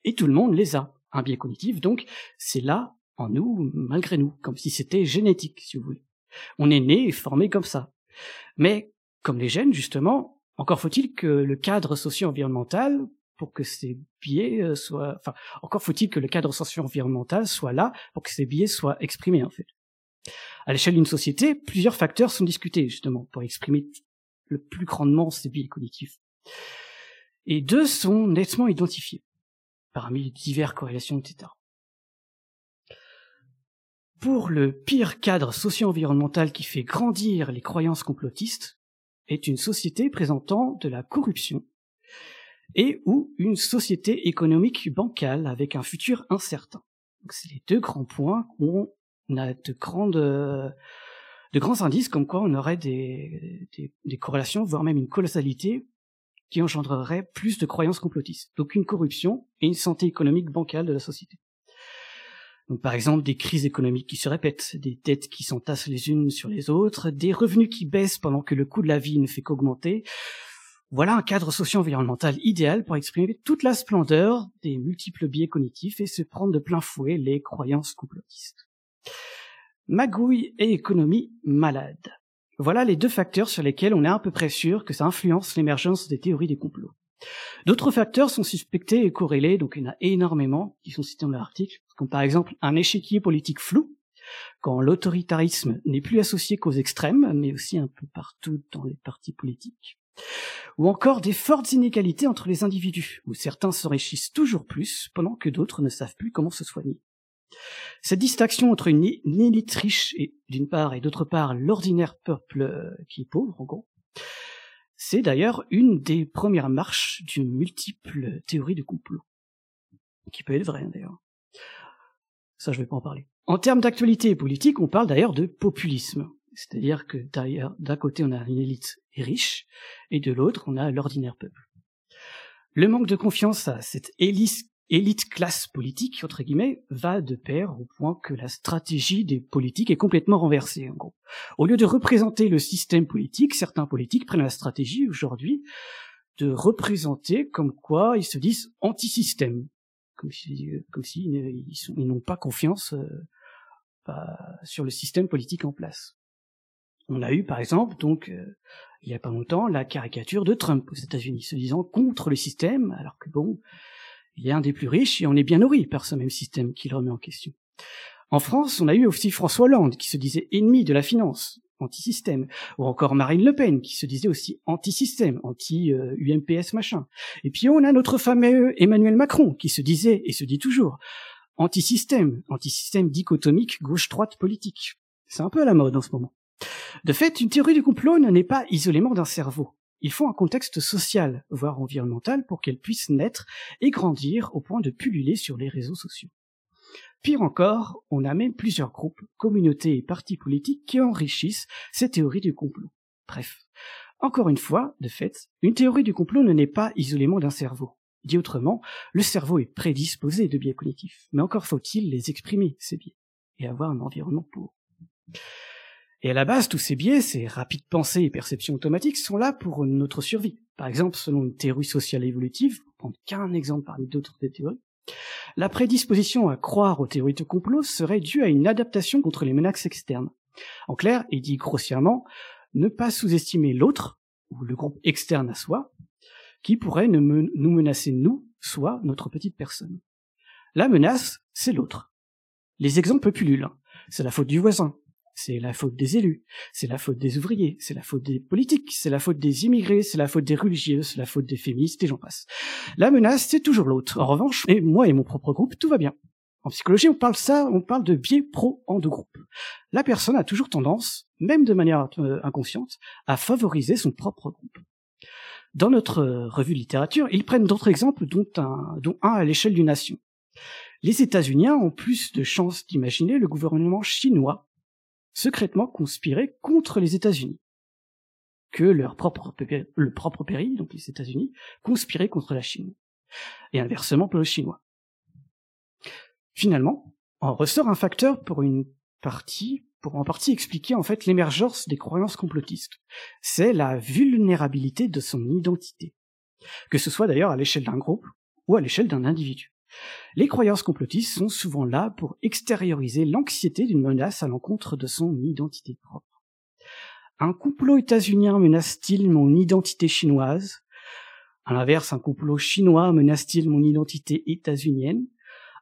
Et tout le monde les a. Un biais cognitif, donc, c'est là, en nous, malgré nous, comme si c'était génétique, si vous voulez. On est né et formé comme ça. Mais, comme les gènes, justement, encore faut-il que le cadre socio-environnemental, pour que ces biais euh, soient, enfin, encore faut-il que le cadre socio-environnemental soit là pour que ces biais soient exprimés, en fait. À l'échelle d'une société, plusieurs facteurs sont discutés, justement, pour exprimer le plus grandement ces biais cognitifs. Et deux sont nettement identifiés, parmi diverses corrélations, etc. Pour le pire cadre socio-environnemental qui fait grandir les croyances complotistes, est une société présentant de la corruption et ou une société économique bancale avec un futur incertain. C'est les deux grands points où on a de grandes euh, de grands indices comme quoi on aurait des, corrélations, voire même une causalité qui engendrerait plus de croyances complotistes. Donc une corruption et une santé économique bancale de la société. Donc, par exemple, des crises économiques qui se répètent, des dettes qui s'entassent les unes sur les autres, des revenus qui baissent pendant que le coût de la vie ne fait qu'augmenter. Voilà un cadre socio-environnemental idéal pour exprimer toute la splendeur des multiples biais cognitifs et se prendre de plein fouet les croyances complotistes. Magouille et économie malade. Voilà les deux facteurs sur lesquels on est à peu près sûr que ça influence l'émergence des théories des complots. D'autres facteurs sont suspectés et corrélés, donc il y en a énormément qui sont cités dans l'article, comme par exemple un échiquier politique flou, quand l'autoritarisme n'est plus associé qu'aux extrêmes, mais aussi un peu partout dans les partis politiques, ou encore des fortes inégalités entre les individus, où certains s'enrichissent toujours plus, pendant que d'autres ne savent plus comment se soigner. Cette distinction entre une, élite riche d'une part et d'autre part l'ordinaire peuple euh, qui est pauvre, en gros, c'est d'ailleurs une des premières marches d'une multiple théorie de complot. Qui peut être vraie, d'ailleurs. Ça, je vais pas en parler. En termes d'actualité politique, on parle d'ailleurs de populisme. C'est-à-dire que d'un côté, on a une élite riche, et de l'autre, on a l'ordinaire peuple. Le manque de confiance à cette élite, élite classe politique, entre guillemets, va de pair au point que la stratégie des politiques est complètement renversée, en gros. Au lieu de représenter le système politique, certains politiques prennent la stratégie aujourd'hui de représenter comme quoi ils se disent anti-système, comme si, comme si sont, ils n'ont pas confiance euh, bah, sur le système politique en place. On a eu par exemple donc euh, il y a pas longtemps la caricature de Trump aux États-Unis, se disant contre le système, alors que bon, il est un des plus riches et on est bien nourri par ce même système qui le remet en question. En France, on a eu aussi François Hollande qui se disait ennemi de la finance, anti-système, ou encore Marine Le Pen qui se disait aussi anti-système, anti-UMPS machin. Et puis on a notre fameux Emmanuel Macron qui se disait et se dit toujours anti-système, anti-système dichotomique gauche-droite politique. C'est un peu à la mode en ce moment. De fait, une théorie du complot ne naît pas isolément d'un cerveau. Il faut un contexte social, voire environnemental, pour qu'elle puisse naître et grandir au point de pulluler sur les réseaux sociaux. Pire encore, on a même plusieurs groupes, communautés et partis politiques qui enrichissent ces théories du complot. Bref. Encore une fois, de fait, une théorie du complot ne naît pas isolément d'un cerveau. Dit autrement, le cerveau est prédisposé de biais cognitifs, mais encore faut-il les exprimer, ces biais, et avoir un environnement pour. Et à la base, tous ces biais, ces rapides pensées et perceptions automatiques sont là pour notre survie. Par exemple, selon une théorie sociale évolutive, pour prendre qu'un exemple parmi d'autres théories, la prédisposition à croire aux théories de complot serait due à une adaptation contre les menaces externes. En clair, et dit grossièrement, ne pas sous-estimer l'autre, ou le groupe externe à soi, qui pourrait nous menacer nous, soit notre petite personne. La menace, c'est l'autre. Les exemples pullulent. C'est la faute du voisin, c'est la faute des élus, c'est la faute des ouvriers, c'est la faute des politiques, c'est la faute des immigrés, c'est la faute des religieux, c'est la faute des féministes et j'en passe. La menace, c'est toujours l'autre. En revanche, et moi et mon propre groupe, tout va bien. En psychologie, on parle ça, on parle de biais pro en deux groupes. La personne a toujours tendance, même de manière euh, inconsciente, à favoriser son propre groupe. Dans notre euh, revue de littérature, ils prennent d'autres exemples, dont un, dont un à l'échelle d'une nation. Les États-Unis ont plus de chances d'imaginer le gouvernement chinois secrètement conspirer contre les États-Unis que leur propre le propre pays, donc les États-Unis, conspirer contre la Chine. Et inversement pour les Chinois. Finalement, en ressort un facteur pour une partie pour en partie expliquer en fait l'émergence des croyances complotistes. C'est la vulnérabilité de son identité. Que ce soit d'ailleurs à l'échelle d'un groupe ou à l'échelle d'un individu. Les croyances complotistes sont souvent là pour extérioriser l'anxiété d'une menace à l'encontre de son identité propre. Un complot états-unien menace-t-il mon identité chinoise? À l'inverse, un complot chinois menace-t-il mon identité états-unienne?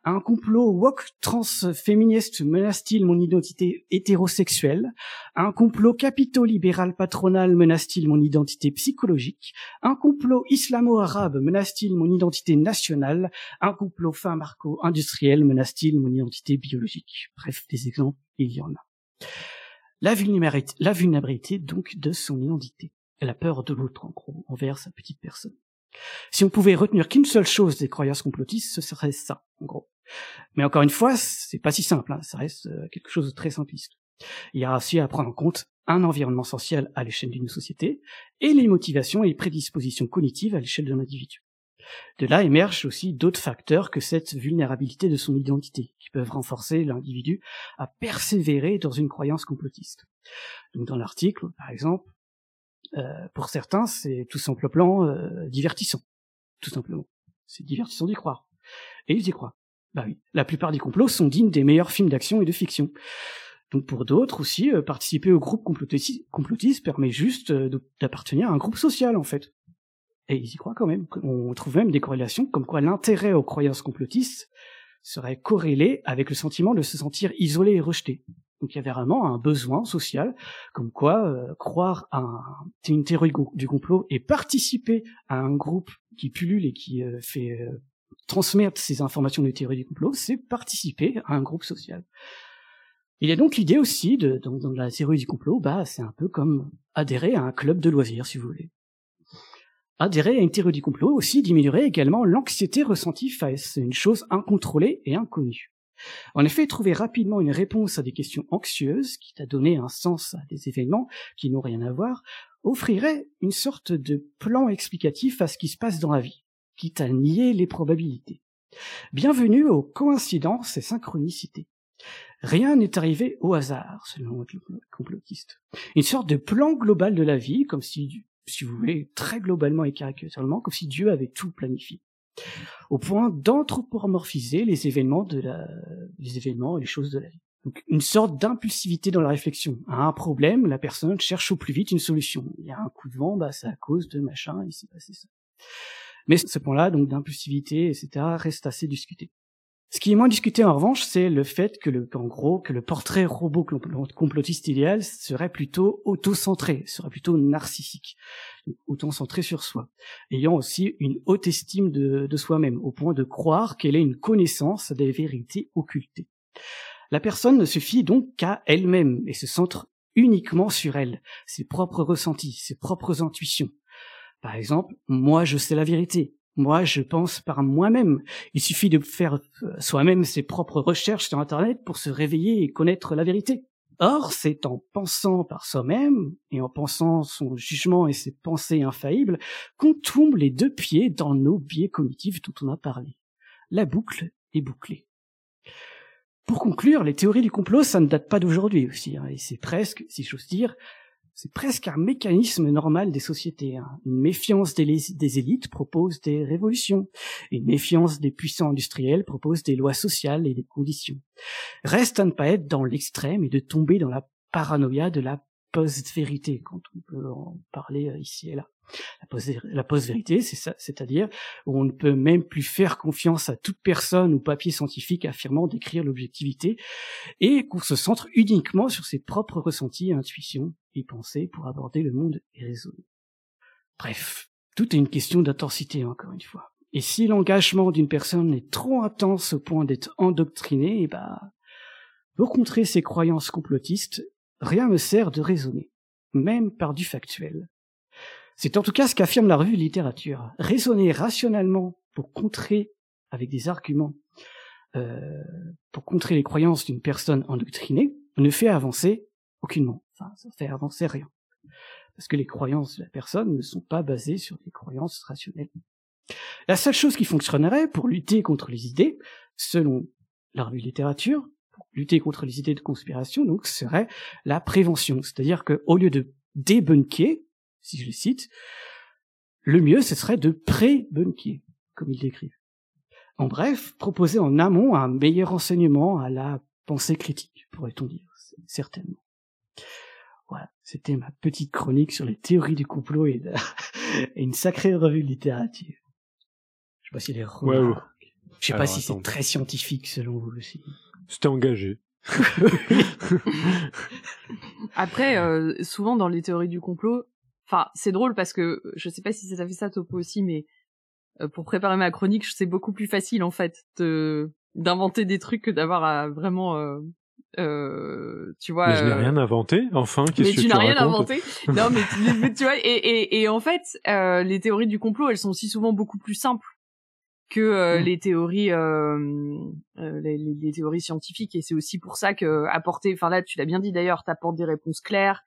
Un complot woke transféministe menace-t-il mon identité hétérosexuelle? Un complot capito-libéral patronal menace-t-il mon identité psychologique? Un complot islamo-arabe menace-t-il mon identité nationale? Un complot fin marco-industriel menace-t-il mon identité biologique? Bref, des exemples, il y en a. La vulnérabilité, donc de son identité. La peur de l'autre, en gros, envers sa petite personne. Si on pouvait retenir qu'une seule chose des croyances complotistes, ce serait ça, en gros. Mais encore une fois, c'est pas si simple, hein, ça reste euh, quelque chose de très simpliste. Il y a aussi à prendre en compte un environnement social à l'échelle d'une société et les motivations et les prédispositions cognitives à l'échelle d'un individu. De là émergent aussi d'autres facteurs que cette vulnérabilité de son identité, qui peuvent renforcer l'individu à persévérer dans une croyance complotiste. Donc dans l'article, par exemple, pour certains, c'est tout simplement euh, divertissant, tout simplement. C'est divertissant d'y croire. Et ils y croient. Bah oui, la plupart des complots sont dignes des meilleurs films d'action et de fiction. Donc pour d'autres aussi, euh, participer au groupe complotiste, permet juste d'appartenir à un groupe social en fait. Et ils y croient quand même. On trouve même des corrélations comme quoi l'intérêt aux croyances complotistes serait corrélé avec le sentiment de se sentir isolé et rejeté. Donc il y avait vraiment un besoin social, comme quoi euh, croire à une théorie du complot et participer à un groupe qui pullule et qui euh, fait euh, transmettre ces informations de théorie du complot, c'est participer à un groupe social. Il y a donc l'idée aussi de, dans, dans, la théorie du complot, bah c'est un peu comme adhérer à un club de loisirs, si vous voulez. Adhérer à une théorie du complot aussi diminuerait également l'anxiété ressentie face à une chose incontrôlée et inconnue. En effet, trouver rapidement une réponse à des questions anxieuses, qui t'a donné un sens à des événements qui n'ont rien à voir, offrirait une sorte de plan explicatif à ce qui se passe dans la vie, quitte à nier les probabilités. Bienvenue aux coïncidences et synchronicités. Rien n'est arrivé au hasard, selon le complotiste. Une sorte de plan global de la vie, comme si, si vous voulez, très globalement et caricaturalement, comme si Dieu avait tout planifié au point d'anthropomorphiser les événements de la, les événements et les choses de la vie. Donc une sorte d'impulsivité dans la réflexion. À un problème, la personne cherche au plus vite une solution. Il y a un coup de vent, bah c'est à cause de machin, il s'est passé ça. Mais ce point-là, donc d'impulsivité, etc., reste assez discuté. Ce qui est moins discuté en revanche, c'est le fait que le, qu'en gros, que le portrait robot complotiste idéal serait plutôt auto-centré, serait plutôt narcissique, auto-centré sur soi, ayant aussi une haute estime de, soi-même, au point de croire qu'elle est une connaissance des vérités occultées. La personne ne se fie donc qu'à elle-même et se centre uniquement sur elle, ses propres ressentis, ses propres intuitions. Par exemple, moi je sais la vérité, moi, je pense par moi-même. Il suffit de faire euh, soi-même ses propres recherches sur Internet pour se réveiller et connaître la vérité. Or, c'est en pensant par soi-même et en pensant son jugement et ses pensées infaillibles qu'on tombe les deux pieds dans nos biais cognitifs dont on a parlé. La boucle est bouclée. Pour conclure, les théories du complot, ça ne date pas d'aujourd'hui aussi, hein, et c'est presque, si j'ose dire, c'est presque un mécanisme normal des sociétés. Hein. Une méfiance des, élites propose des révolutions. Une méfiance des puissants industriels propose des lois sociales et des conditions. Reste à ne pas être dans l'extrême et de tomber dans la paranoïa de la post-vérité, quand on peut en parler euh, ici et là. La post-vérité, c'est ça, c'est-à-dire où on ne peut même plus faire confiance à toute personne ou papier scientifique affirmant d'écrire l'objectivité, et qu'on se centre uniquement sur ses propres ressentis, intuitions et pensées pour aborder le monde et raisonner. Bref, tout est une question d'intensité, encore une fois. Et si l'engagement d'une personne est trop intense au point d'être endoctriné, eh bah, pour contrer ses croyances complotistes, rien ne sert de raisonner, même par du factuel. C'est en tout cas ce qu'affirme la revue Littérature. Raisonner rationnellement pour contrer, avec des arguments, euh, pour contrer les croyances d'une personne endoctrinée, ne fait avancer aucunement. Enfin, ça fait avancer rien. Parce que les croyances de la personne ne sont pas basées sur des croyances rationnelles. La seule chose qui fonctionnerait pour lutter contre les idées, selon la revue Littérature, lutter contre les idées de conspiration, donc, serait la prévention. C'est-à-dire que au lieu de débunker, si je les cite, le mieux, ce serait de pré-bunker, comme ils décrivent. En bref, proposer en amont un meilleur enseignement à la pensée critique, pourrait-on dire, certainement. C'était ma petite chronique sur les théories du complot et, une sacrée revue de littérature. Je sais pas si les ouais, ouais. Je sais pas si c'est très scientifique selon vous aussi. C'était engagé. Après, euh, souvent dans les théories du complot, enfin c'est drôle parce que je sais pas si ça fait ça Topo aussi, mais euh, pour préparer ma chronique, c'est beaucoup plus facile en fait de d'inventer des trucs que d'avoir à vraiment euh, euh, tu vois mais je n'ai rien inventé enfin que tu n'as rien inventé non mais tu, tu vois et, et, et en fait euh, les théories du complot elles sont aussi souvent beaucoup plus simples que euh, mm. les théories euh, euh, les, les, théories scientifiques et c'est aussi pour ça que apporter enfin là tu l'as bien dit d'ailleurs t'apportes des réponses claires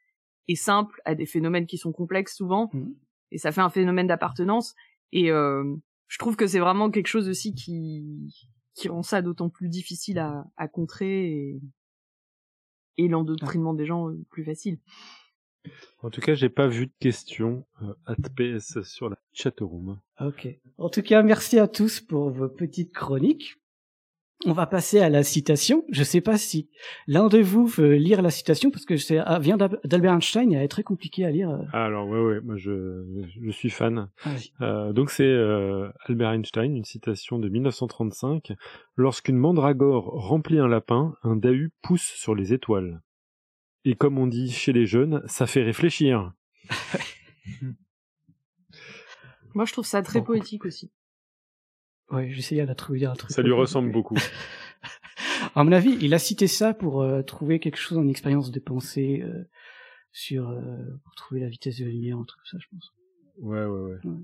et simples à des phénomènes qui sont complexes souvent mm. et ça fait un phénomène d'appartenance et je trouve que c'est vraiment quelque chose aussi qui qui rend ça d'autant plus difficile à, à contrer et, et l'endoctrinement des gens plus facile. En tout cas, j'ai pas vu de questions euh, PS sur la chatroom. Ok. En tout cas, merci à tous pour vos petites chroniques. On va passer à la citation. Je sais pas si l'un de vous veut lire la citation parce que c'est ah, vient d'Albert Einstein et elle est très compliquée à lire. Euh. Alors ouais ouais, moi je je suis fan. euh, donc c'est euh, Albert Einstein, une citation de 1935. Lorsqu'une mandragore remplit un lapin, un dahu pousse sur les étoiles. Et comme on dit chez les jeunes, ça fait réfléchir. Moi, je trouve ça très poétique aussi. Ouais, j'essayais de trouver un truc. Ça lui ressemble beaucoup. à mon avis, il a cité ça pour euh, trouver quelque chose en expérience de pensée euh, sur euh, pour trouver la vitesse de la lumière, un truc comme ça, je pense. Ouais, ouais, ouais.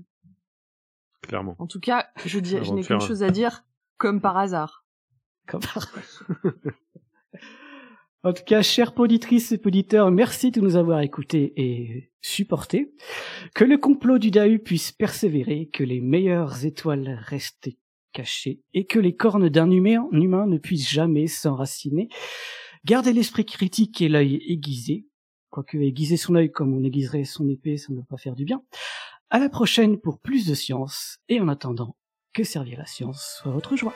Clairement. En tout cas, je, dis, je n'ai qu'une chose à dire, comme par hasard. Comme par hasard. En tout cas, chers poditrices et auditeurs, merci de nous avoir écoutés et supportés. Que le complot du Dahu puisse persévérer, que les meilleures étoiles restent cachées et que les cornes d'un humain, humain ne puissent jamais s'enraciner. Gardez l'esprit critique et l'œil aiguisé. Quoique aiguiser son œil comme on aiguiserait son épée, ça ne va pas faire du bien. À la prochaine pour plus de science et en attendant, que servir la science soit votre joie.